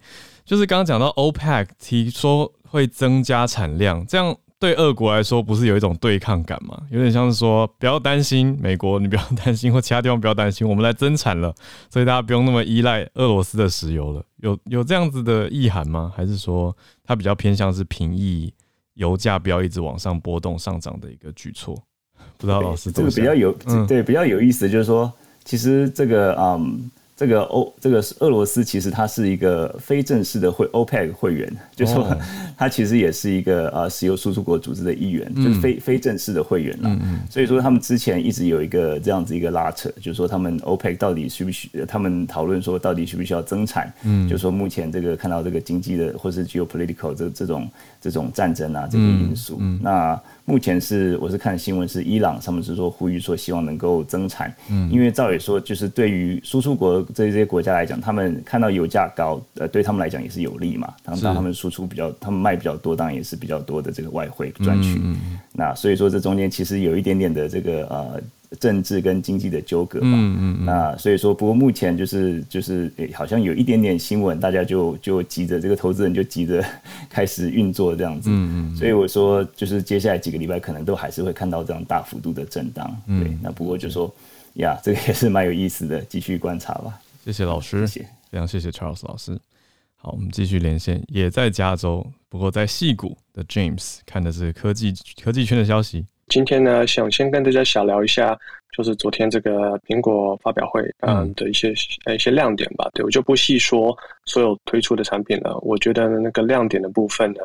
就是刚刚讲到 OPEC 提说会增加产量，这样对俄国来说不是有一种对抗感吗？有点像是说不要担心美国，你不要担心，或其他地方不要担心，我们来增产了，所以大家不用那么依赖俄罗斯的石油了。有有这样子的意涵吗？还是说它比较偏向是平抑油价不要一直往上波动上涨的一个举措？不知道老师这个比较有对比较有意思，就是说其实这个嗯。这个欧这个是俄罗斯，其实它是一个非正式的会 OPEC 会员，就说它其实也是一个呃石油输出国组织的一员，就是非非正式的会员了。所以说他们之前一直有一个这样子一个拉扯，就是说他们 OPEC 到底需不需，他们讨论说到底需不需要增产？嗯，就说目前这个看到这个经济的或是 geopolitical 这这种这种战争啊这个因素，那。目前是我是看新闻是伊朗，他们是说呼吁说希望能够增产，嗯，因为照理说就是对于输出国这些国家来讲，他们看到油价高，呃，对他们来讲也是有利嘛。当当他们输出比较，他们卖比较多，当然也是比较多的这个外汇赚取。那所以说这中间其实有一点点的这个呃。政治跟经济的纠葛嘛，嗯嗯那所以说，不过目前就是就是好像有一点点新闻，大家就就急着这个投资人就急着 *laughs* 开始运作这样子，嗯嗯，所以我说就是接下来几个礼拜可能都还是会看到这样大幅度的震荡，对，那不过就说呀，这个也是蛮有意思的，*laughs* 继续观察吧。谢谢老师，谢谢，非常谢谢 Charles 老师。好，我们继续连线，也在加州，不过在戏谷的 James 看的是科技科技圈的消息。今天呢，想先跟大家小聊一下，就是昨天这个苹果发表会，嗯的一些一些亮点吧。对我就不细说所有推出的产品了。我觉得那个亮点的部分呢，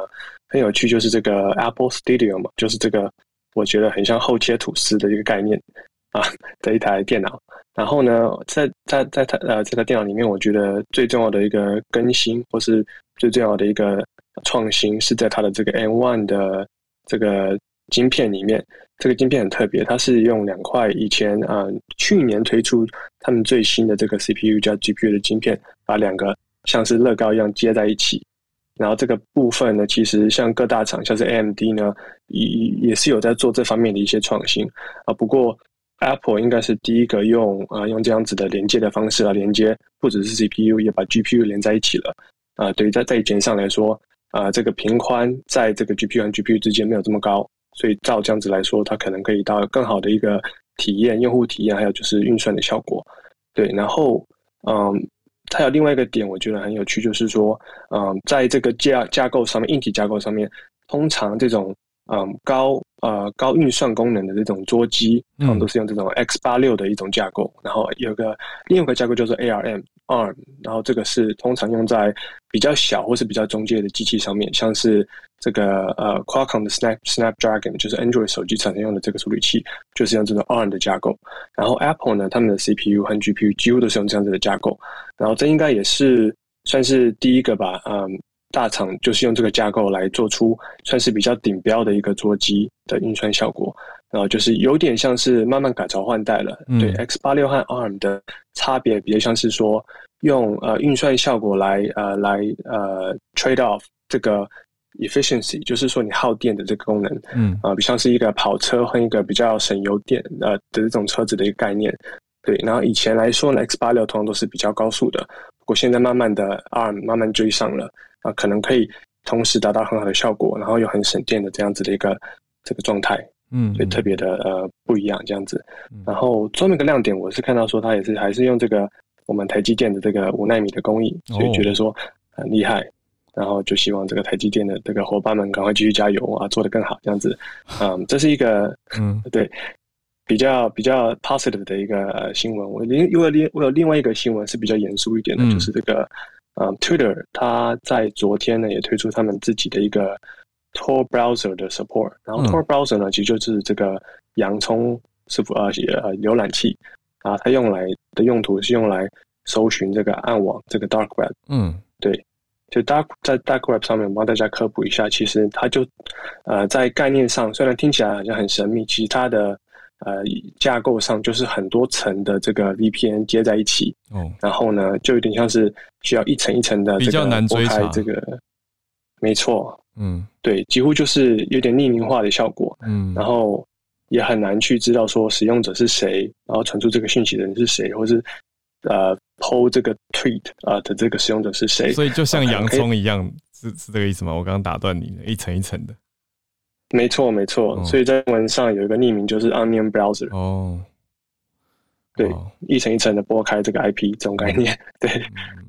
很有趣，就是这个 Apple Studio 嘛，就是这个我觉得很像后切吐司的一个概念啊 *laughs* 的一台电脑。然后呢，在在在它呃这台电脑里面，我觉得最重要的一个更新，或是最重要的一个创新，是在它的这个 M1 的这个晶片里面。这个晶片很特别，它是用两块以前啊去年推出他们最新的这个 CPU 加 GPU 的晶片，把两个像是乐高一样接在一起。然后这个部分呢，其实像各大厂，像是 AMD 呢，也也是有在做这方面的一些创新啊。不过。Apple 应该是第一个用啊用这样子的连接的方式来连接，不只是 CPU，也把 GPU 连在一起了啊。对于在在以前上来说啊，这个频宽在这个 GPU 和 GPU 之间没有这么高，所以照这样子来说，它可能可以到更好的一个体验、用户体验，还有就是运算的效果。对，然后嗯，它有另外一个点，我觉得很有趣，就是说嗯，在这个架架构上面，硬体架构上面，通常这种嗯高。呃，高运算功能的这种桌机，他们都是用这种 x 八六的一种架构，然后有个另一个架构叫做 ARM ARM，然后这个是通常用在比较小或是比较中介的机器上面，像是这个呃 Qualcomm 的 Snap Snapdragon，就是 Android 手机常用的这个处理器，就是用这种 ARM 的架构。然后 Apple 呢，他们的 CPU 和 GPU 几乎都是用这样子的架构，然后这应该也是算是第一个吧，嗯。大厂就是用这个架构来做出算是比较顶标的一个桌机的运算效果，然后就是有点像是慢慢改朝换代了。对，X 八六和 ARM 的差别比较像是说用呃运算效果来呃来呃 trade off 这个 efficiency，就是说你耗电的这个功能，嗯啊，比像是一个跑车和一个比较省油电呃的这种车子的一个概念。对，然后以前来说呢，X 八六通常都是比较高速的，不过现在慢慢的 ARM 慢慢追上了。啊，可能可以同时达到很好的效果，然后又很省电的这样子的一个这个状态，嗯，所以特别的呃不一样这样子。然后专门一个亮点，我是看到说它也是还是用这个我们台积电的这个五纳米的工艺，所以觉得说很厉害。然后就希望这个台积电的这个伙伴们赶快继续加油啊，做得更好这样子。嗯，这是一个 *laughs* 嗯 *laughs* 对比较比较 positive 的一个新闻。我另因为另我有另外一个新闻是比较严肃一点的，就是这个。嗯，Twitter 它在昨天呢也推出他们自己的一个 Tor browser 的 support，然后 Tor browser 呢其实就是这个洋葱是呃呃浏览器啊，它用来的用途是用来搜寻这个暗网这个 dark web。嗯，对，就 dark 在 dark web 上面帮大家科普一下，其实它就呃在概念上虽然听起来好像很神秘，其实它的呃，架构上就是很多层的这个 VPN 接在一起，哦，然后呢，就有点像是需要一层一层的比较难追查。这个，没错，嗯，对，几乎就是有点匿名化的效果，嗯，然后也很难去知道说使用者是谁，然后传出这个讯息的人是谁，或是呃，PO 这个 tweet 啊的这个使用者是谁，所以就像洋葱一样，是是这个意思吗？我刚刚打断你了，一层一层的。没错，没错，所以在文上有一个匿名，就是 Onion Browser。哦，对，一层一层的剥开这个 IP 这种概念。*laughs* 对，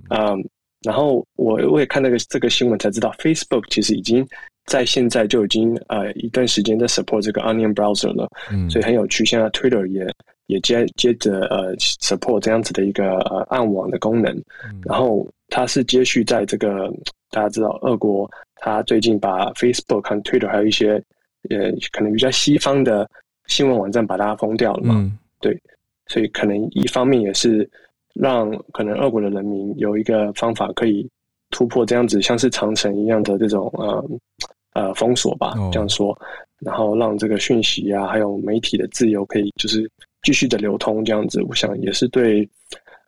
嗯，然后我我也看那个这个新闻才知道，Facebook 其实已经在现在就已经呃一段时间在 support 这个 Onion Browser 了。嗯，所以很有趣。现在 Twitter 也也接接着呃 support 这样子的一个呃暗网的功能。然后它是接续在这个大家知道，俄国它最近把 Facebook 和 Twitter 还有一些呃，可能比较西方的新闻网站把它封掉了嘛？对，所以可能一方面也是让可能俄国的人民有一个方法可以突破这样子像是长城一样的这种呃呃封锁吧，这样说，然后让这个讯息啊，还有媒体的自由可以就是继续的流通，这样子，我想也是对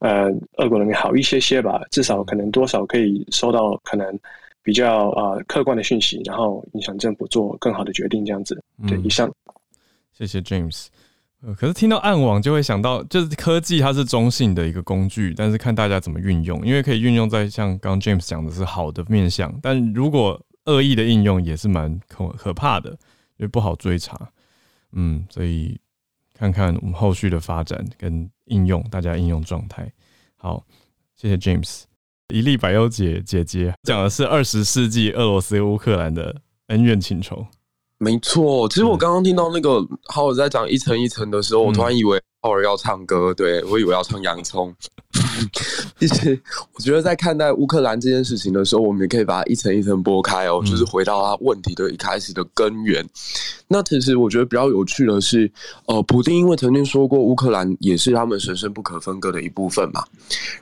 呃俄国人民好一些些吧，至少可能多少可以收到可能。比较啊客观的讯息，然后影响政府做更好的决定，这样子。对，以上。谢谢 James。呃，可是听到暗网就会想到，就是科技它是中性的一个工具，但是看大家怎么运用，因为可以运用在像刚 James 讲的是好的面向，但如果恶意的应用也是蛮可可怕的，因为不好追查。嗯，所以看看我们后续的发展跟应用，大家应用状态。好，谢谢 James。一粒百优姐姐姐讲的是二十世纪俄罗斯乌克兰的恩怨情仇。没错，其实我刚刚听到那个浩子在讲一层一层的时候，我突然以为浩尔要唱歌，对我以为要唱洋葱。*laughs* 其实我觉得在看待乌克兰这件事情的时候，我们也可以把它一层一层剥开哦，就是回到它问题的一开始的根源。那其实我觉得比较有趣的是，呃，普丁因为曾经说过乌克兰也是他们神圣不可分割的一部分嘛。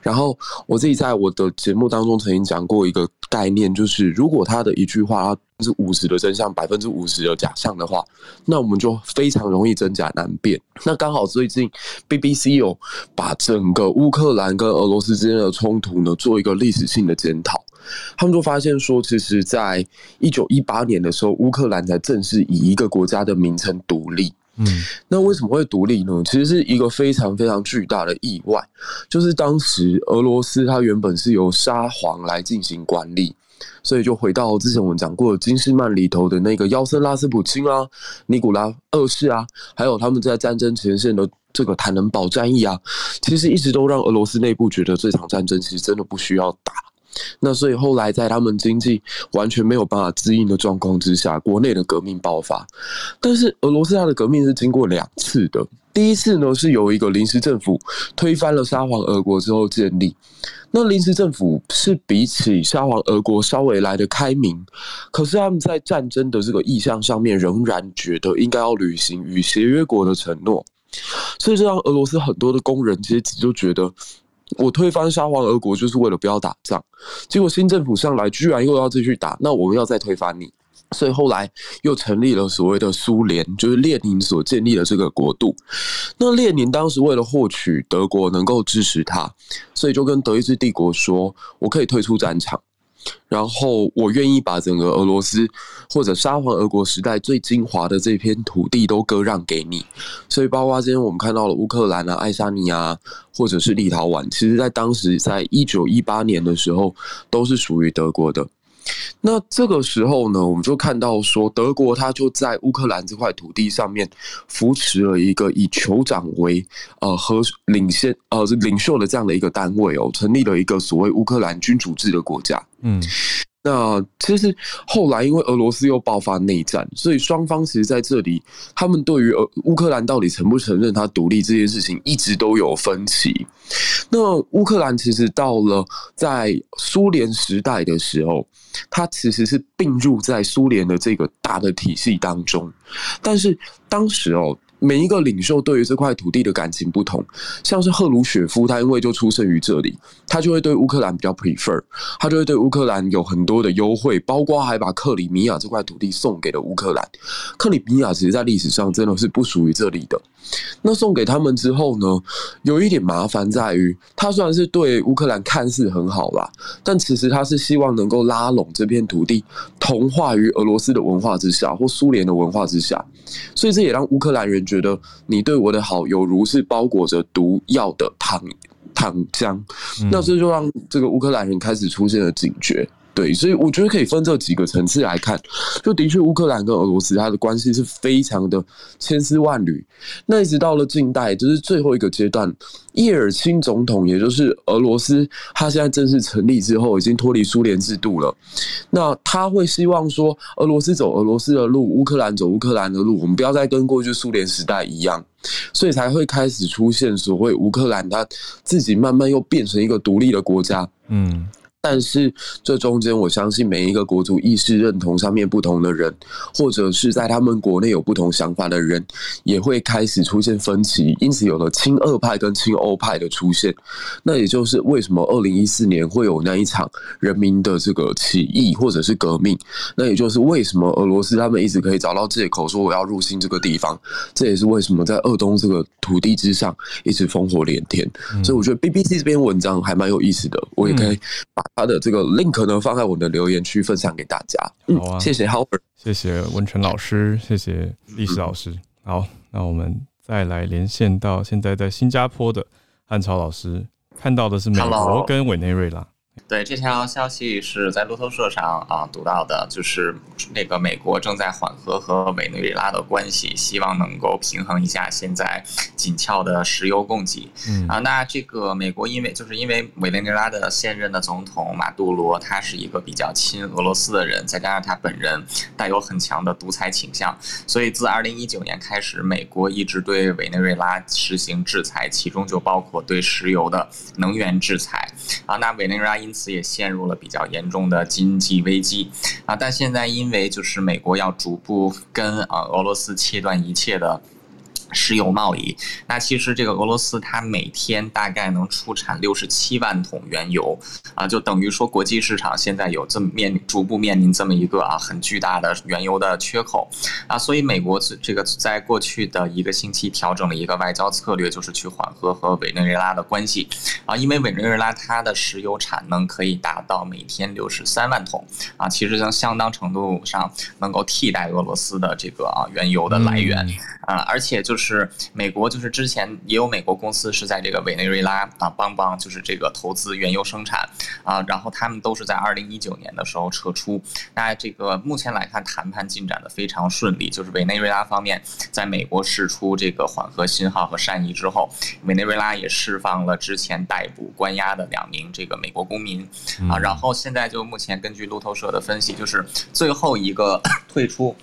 然后我自己在我的节目当中曾经讲过一个概念，就是如果他的一句话是五十的真相，百分之五十的假象的话，那我们就非常容易真假难辨。那刚好最近 BBC 有把整个乌克兰跟俄罗斯之间的冲突呢做一个历史性的检讨，他们就发现说，其实在一九一八年的时候，乌克兰才正式以一个国家的名称独立。嗯，那为什么会独立呢？其实是一个非常非常巨大的意外，就是当时俄罗斯它原本是由沙皇来进行管理。所以就回到之前我们讲过的金士曼里头的那个妖森拉斯普京啊、尼古拉二世啊，还有他们在战争前线的这个坦能堡战役啊，其实一直都让俄罗斯内部觉得这场战争其实真的不需要打。那所以后来在他们经济完全没有办法支应的状况之下，国内的革命爆发。但是俄罗斯它的革命是经过两次的。第一次呢，是由一个临时政府推翻了沙皇俄国之后建立。那临时政府是比起沙皇俄国稍微来的开明，可是他们在战争的这个意向上面，仍然觉得应该要履行与协约国的承诺。所以这让俄罗斯很多的工人阶级就觉得，我推翻沙皇俄国就是为了不要打仗。结果新政府上来，居然又要继续打，那我们要再推翻你。所以后来又成立了所谓的苏联，就是列宁所建立的这个国度。那列宁当时为了获取德国能够支持他，所以就跟德意志帝国说：“我可以退出战场，然后我愿意把整个俄罗斯或者沙皇俄国时代最精华的这片土地都割让给你。”所以包括今天我们看到了乌克兰啊、爱沙尼亚或者是立陶宛，其实在当时在一九一八年的时候都是属于德国的。那这个时候呢，我们就看到说，德国它就在乌克兰这块土地上面扶持了一个以酋长为呃和领先呃领袖的这样的一个单位哦，成立了一个所谓乌克兰君主制的国家。嗯。那其实后来，因为俄罗斯又爆发内战，所以双方其实在这里，他们对于俄乌克兰到底承不承认它独立这件事情，一直都有分歧。那乌克兰其实到了在苏联时代的时候，它其实是并入在苏联的这个大的体系当中，但是当时哦。每一个领袖对于这块土地的感情不同，像是赫鲁雪夫，他因为就出生于这里，他就会对乌克兰比较 prefer，他就会对乌克兰有很多的优惠，包括还把克里米亚这块土地送给了乌克兰。克里米亚其实在历史上真的是不属于这里的。那送给他们之后呢，有一点麻烦在于，他虽然是对乌克兰看似很好啦，但其实他是希望能够拉拢这片土地，同化于俄罗斯的文化之下或苏联的文化之下，所以这也让乌克兰人。觉得你对我的好，有如是包裹着毒药的糖糖浆，那这就让这个乌克兰人开始出现了警觉。对，所以我觉得可以分这几个层次来看，就的确乌克兰跟俄罗斯它的关系是非常的千丝万缕。那一直到了近代，就是最后一个阶段，叶尔钦总统，也就是俄罗斯，他现在正式成立之后，已经脱离苏联制度了。那他会希望说，俄罗斯走俄罗斯的路，乌克兰走乌克兰的路，我们不要再跟过去苏联时代一样，所以才会开始出现所谓乌克兰，它自己慢慢又变成一个独立的国家。嗯。但是这中间，我相信每一个国族意识认同上面不同的人，或者是在他们国内有不同想法的人，也会开始出现分歧，因此有了亲俄派跟亲欧派的出现。那也就是为什么二零一四年会有那一场人民的这个起义或者是革命。那也就是为什么俄罗斯他们一直可以找到借口说我要入侵这个地方。这也是为什么在鄂东这个土地之上一直烽火连天。所以我觉得 BBC 这篇文章还蛮有意思的，我也可以把。他的这个 link 呢，放在我的留言区分享给大家。好啊，谢谢 Howard，谢谢文成老师，谢谢历史老师。好，那我们再来连线到现在在新加坡的汉超老师，看到的是美国跟委内瑞拉。对这条消息是在路透社上啊读到的，就是那个美国正在缓和和委内瑞拉的关系，希望能够平衡一下现在紧俏的石油供给。嗯啊，那这个美国因为就是因为委内瑞拉的现任的总统马杜罗，他是一个比较亲俄罗斯的人，再加上他本人带有很强的独裁倾向，所以自二零一九年开始，美国一直对委内瑞拉实行制裁，其中就包括对石油的能源制裁。啊，那委内瑞拉因因此。也陷入了比较严重的经济危机啊！但现在因为就是美国要逐步跟啊俄罗斯切断一切的。石油贸易，那其实这个俄罗斯它每天大概能出产六十七万桶原油，啊，就等于说国际市场现在有这么面逐步面临这么一个啊很巨大的原油的缺口，啊，所以美国这个在过去的一个星期调整了一个外交策略，就是去缓和和委内瑞拉的关系，啊，因为委内瑞拉它的石油产能可以达到每天六十三万桶，啊，其实在相当程度上能够替代俄罗斯的这个啊原油的来源，啊，而且就是。是美国，就是之前也有美国公司是在这个委内瑞拉啊帮帮，就是这个投资原油生产啊，然后他们都是在二零一九年的时候撤出。那这个目前来看，谈判进展的非常顺利，就是委内瑞拉方面在美国释出这个缓和信号和善意之后，委内瑞拉也释放了之前逮捕关押的两名这个美国公民啊，然后现在就目前根据路透社的分析，就是最后一个 *coughs* 退出。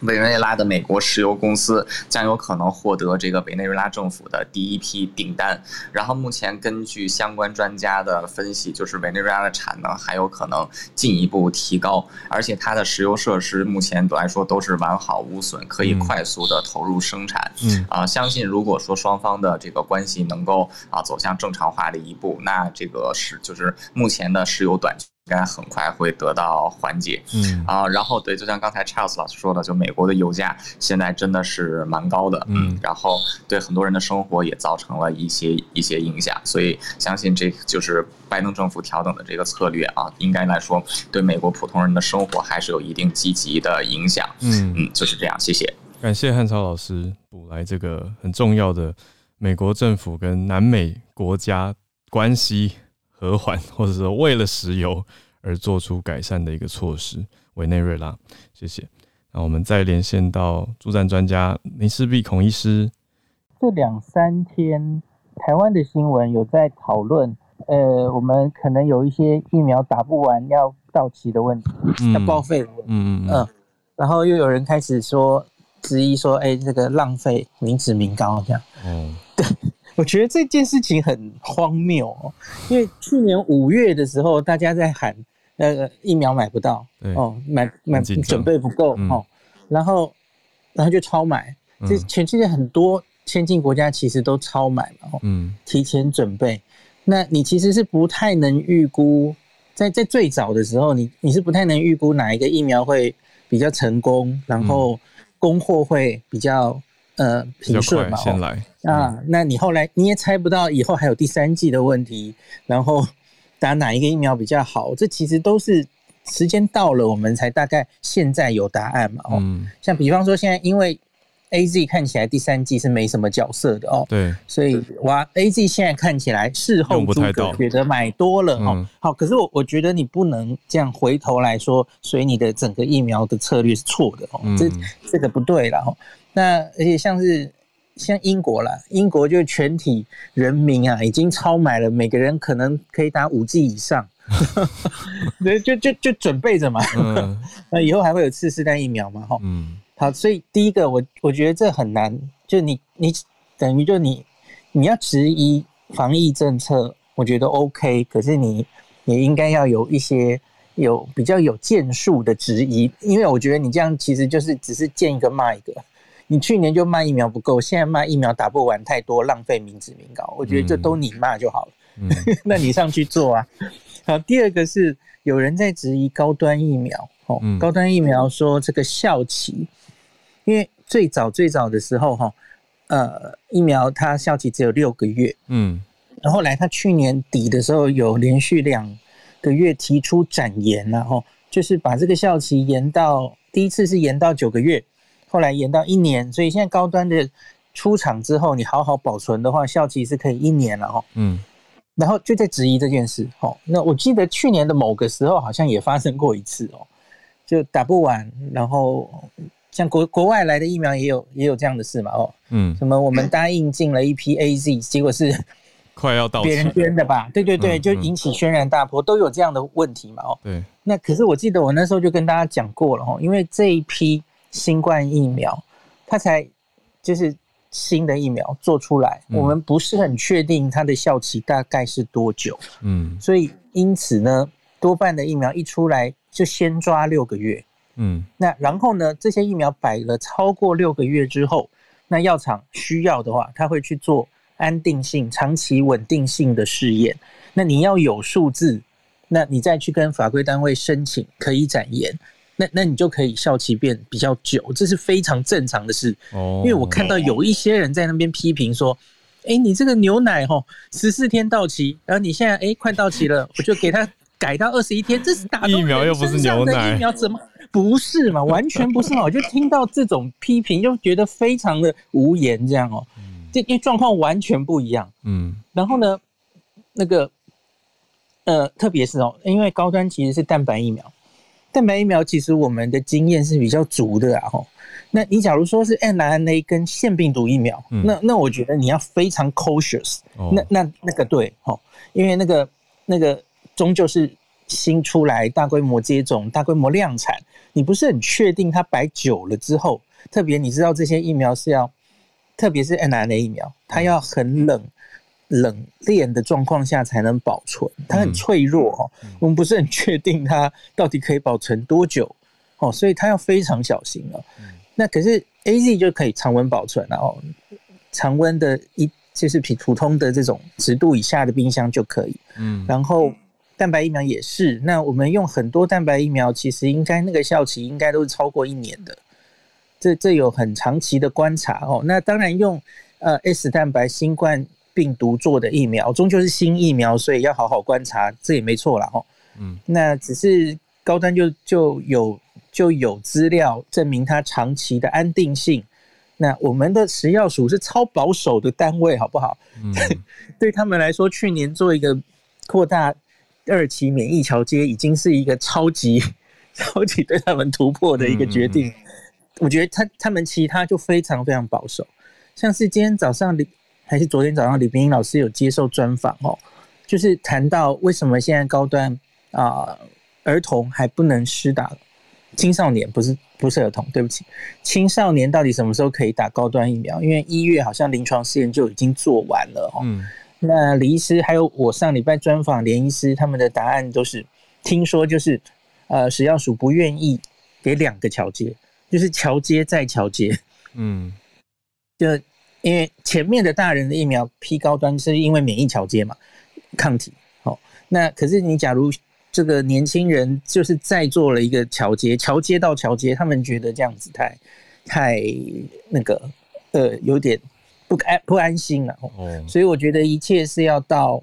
委内瑞拉的美国石油公司将有可能获得这个委内瑞拉政府的第一批订单。然后，目前根据相关专家的分析，就是委内瑞拉的产能还有可能进一步提高，而且它的石油设施目前来说都是完好无损，可以快速的投入生产。嗯啊，相信如果说双方的这个关系能够啊走向正常化的一步，那这个是就是目前的石油短缺。应该很快会得到缓解，嗯。啊，然后对，就像刚才 Charles 老师说的，就美国的油价现在真的是蛮高的，嗯，然后对很多人的生活也造成了一些一些影响，所以相信这就是拜登政府调整的这个策略啊，应该来说对美国普通人的生活还是有一定积极的影响，嗯。嗯，就是这样，谢谢，感谢汉超老师补来这个很重要的美国政府跟南美国家关系。和缓，*laughs* 或者说为了石油而做出改善的一个措施，委内瑞拉，谢谢。那我们再连线到助战专家林世璧孔医师。这两三天台湾的新闻有在讨论，呃，我们可能有一些疫苗打不完要到期的问题，要报废的问题。嗯嗯嗯。然后又有人开始说质疑说，哎，这个浪费民脂民膏这样。嗯，对。*laughs* 我觉得这件事情很荒谬哦，因为去年五月的时候，大家在喊呃疫苗买不到，哦买买准备不够哦，然后然后就超买，这全世界很多先进国家其实都超买嘛，嗯，提前准备，那你其实是不太能预估，在在最早的时候，你你是不太能预估哪一个疫苗会比较成功，然后供货会比较。呃，平顺嘛，先来啊。那你后来你也猜不到以后还有第三季的问题，然后打哪一个疫苗比较好？这其实都是时间到了，我们才大概现在有答案嘛。哦，像比方说现在因为 A Z 看起来第三季是没什么角色的哦，对，所以哇，A Z 现在看起来事后诸葛觉得买多了哦。好，可是我我觉得你不能这样回头来说，所以你的整个疫苗的策略是错的哦，这这个不对了哦。那而且像是像英国啦，英国就全体人民啊，已经超买了，每个人可能可以打五 G 以上，*laughs* 对，就就就准备着嘛。那以后还会有次世代疫苗嘛？哈，嗯，好，所以第一个，我我觉得这很难，就你你等于就你你要质疑防疫政策，我觉得 OK，可是你也应该要有一些有比较有建树的质疑，因为我觉得你这样其实就是只是见一个骂一个。你去年就骂疫苗不够，现在骂疫苗打不完太多，浪费民脂民膏。我觉得这都你骂就好了。*laughs* 那你上去做啊。好，第二个是有人在质疑高端疫苗。哦，高端疫苗说这个效期，因为最早最早的时候哈，呃，疫苗它效期只有六个月。嗯。然后来，他去年底的时候有连续两个月提出展延，然后就是把这个效期延到第一次是延到九个月。后来延到一年，所以现在高端的出厂之后，你好好保存的话，效期是可以一年了哈。嗯，然后就在质疑这件事。哦，那我记得去年的某个时候好像也发生过一次哦，就打不完，然后像国国外来的疫苗也有也有这样的事嘛。哦，嗯，什么我们答应进了一批 A Z，结果是 *laughs* 快要到别人捐的吧？对对对，就引起轩然大波，都有这样的问题嘛。哦，对。那可是我记得我那时候就跟大家讲过了哦，因为这一批新冠疫苗，它才就是新的疫苗做出来，我们不是很确定它的效期大概是多久。嗯，所以因此呢，多半的疫苗一出来就先抓六个月。嗯，那然后呢，这些疫苗摆了超过六个月之后，那药厂需要的话，他会去做安定性、长期稳定性的试验。那你要有数字。那你再去跟法规单位申请可以展延，那那你就可以效期变比较久，这是非常正常的事。哦，因为我看到有一些人在那边批评说，哎，你这个牛奶吼十四天到期，然后你现在哎快到期了，我就给他改到二十一天，这是打疫苗又不是牛奶，疫苗怎么不是嘛？完全不是嘛？我就听到这种批评，就觉得非常的无言，这样哦，这因为状况完全不一样。嗯，然后呢，那个。呃，特别是哦，因为高端其实是蛋白疫苗，蛋白疫苗其实我们的经验是比较足的啊。吼，那你假如说是 mRNA 跟腺病毒疫苗，那那我觉得你要非常 cautious。那那那个对，吼，因为那个那个终究是新出来大规模接种、大规模量产，你不是很确定它摆久了之后，特别你知道这些疫苗是要，特别是 mRNA 疫苗，它要很冷。冷链的状况下才能保存，它很脆弱哦。我们不是很确定它到底可以保存多久哦，所以它要非常小心哦。那可是 A Z 就可以常温保存了哦，常温的一就是比普通的这种十度以下的冰箱就可以。嗯，然后蛋白疫苗也是，那我们用很多蛋白疫苗，其实应该那个效期应该都是超过一年的，这这有很长期的观察哦。那当然用呃 S 蛋白新冠。病毒做的疫苗终究是新疫苗，所以要好好观察，这也没错了。哦。嗯，那只是高端就就有就有资料证明它长期的安定性。那我们的食药署是超保守的单位，好不好？嗯，*laughs* 对他们来说，去年做一个扩大二期免疫桥接，已经是一个超级 *laughs* 超级对他们突破的一个决定。我觉得他他们其他就非常非常保守，像是今天早上李。还是昨天早上李冰英老师有接受专访哦，就是谈到为什么现在高端啊儿童还不能施打，青少年不是不是儿童，对不起，青少年到底什么时候可以打高端疫苗？因为一月好像临床试验就已经做完了哦。嗯，那李医师还有我上礼拜专访连医师，他们的答案都是听说就是呃食药署不愿意给两个桥接，就是桥接再桥接，嗯，就。因为前面的大人的疫苗批高端是因为免疫桥接嘛，抗体。好，那可是你假如这个年轻人就是再做了一个桥接，桥接到桥接，他们觉得这样子太太那个呃有点不安不安心了。哦，所以我觉得一切是要到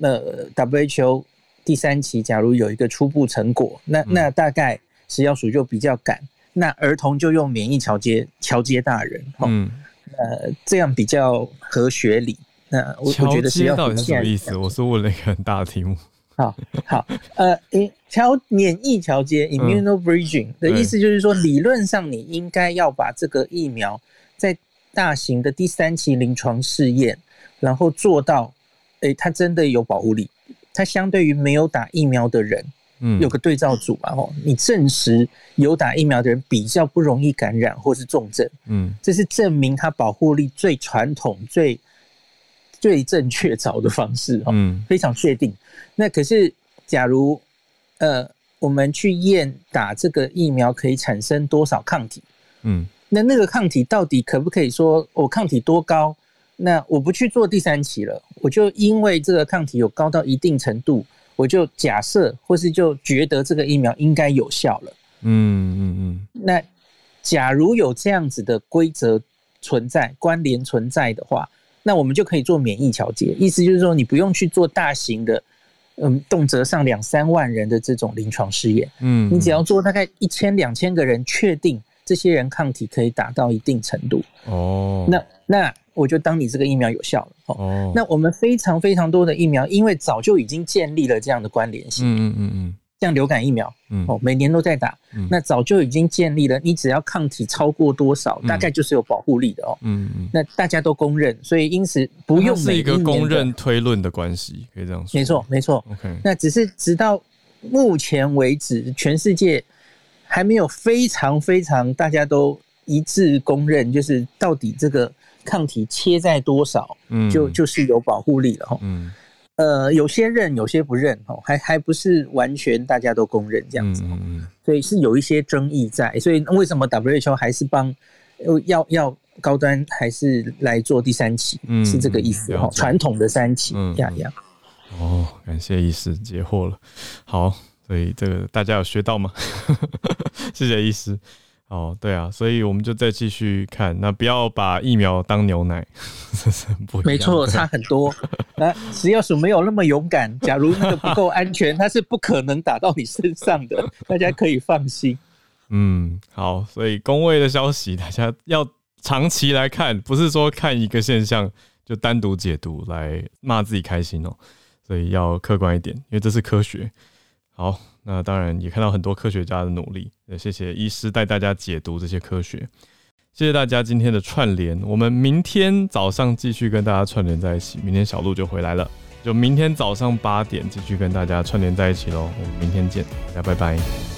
呃 WHO 第三期，假如有一个初步成果，那那大概食药署就比较赶，那儿童就用免疫桥接桥接大人。嗯。呃，这样比较合学理。那我我觉得是要到底是什么意思？我是问了一个很大的题目。好，好，呃，调免疫调节 （immunobridging） 的意思就是说，理论上你应该要把这个疫苗在大型的第三期临床试验，然后做到，哎，它真的有保护力。它相对于没有打疫苗的人。嗯，有个对照组嘛，吼，你证实有打疫苗的人比较不容易感染或是重症，嗯，这是证明它保护力最传统、最最正确找的方式，嗯，非常确定。那可是，假如呃，我们去验打这个疫苗可以产生多少抗体，嗯，那那个抗体到底可不可以说我抗体多高？那我不去做第三期了，我就因为这个抗体有高到一定程度。我就假设，或是就觉得这个疫苗应该有效了。嗯嗯嗯。那假如有这样子的规则存在、关联存在的话，那我们就可以做免疫调节。意思就是说，你不用去做大型的，嗯，动辄上两三万人的这种临床试验。嗯。你只要做大概一千、两千个人，确定这些人抗体可以达到一定程度。哦。那那我就当你这个疫苗有效了。哦，那我们非常非常多的疫苗，因为早就已经建立了这样的关联性。嗯嗯嗯嗯。像流感疫苗，嗯，哦，每年都在打，嗯那早就已经建立了，你只要抗体超过多少，大概就是有保护力的哦。嗯嗯。那大家都公认，所以因此不用是一个公认推论的关系，可以这样说。没错，没错。OK。那只是直到目前为止，全世界还没有非常非常大家都一致公认，就是到底这个抗体切在多少，嗯，就就是有保护力了哈。嗯。呃，有些认，有些不认，哦，还还不是完全大家都公认这样子，嗯所以是有一些争议在。所以为什么 WHO 还是帮要要高端还是来做第三期？嗯是这个意思哈？传统的三期，呀呀。哦，感谢医师解惑了。好，所以这个大家有学到吗？*laughs* 谢谢医师。哦，对啊，所以我们就再继续看，那不要把疫苗当牛奶，不没错，差很多。那只要是没有那么勇敢，假如那个不够安全，它是不可能打到你身上的，大家可以放心。*laughs* 嗯，好，所以工位的消息，大家要长期来看，不是说看一个现象就单独解读来骂自己开心哦，所以要客观一点，因为这是科学。好。那当然也看到很多科学家的努力，也谢谢医师带大家解读这些科学，谢谢大家今天的串联，我们明天早上继续跟大家串联在一起，明天小鹿就回来了，就明天早上八点继续跟大家串联在一起喽，我们明天见，大家拜拜。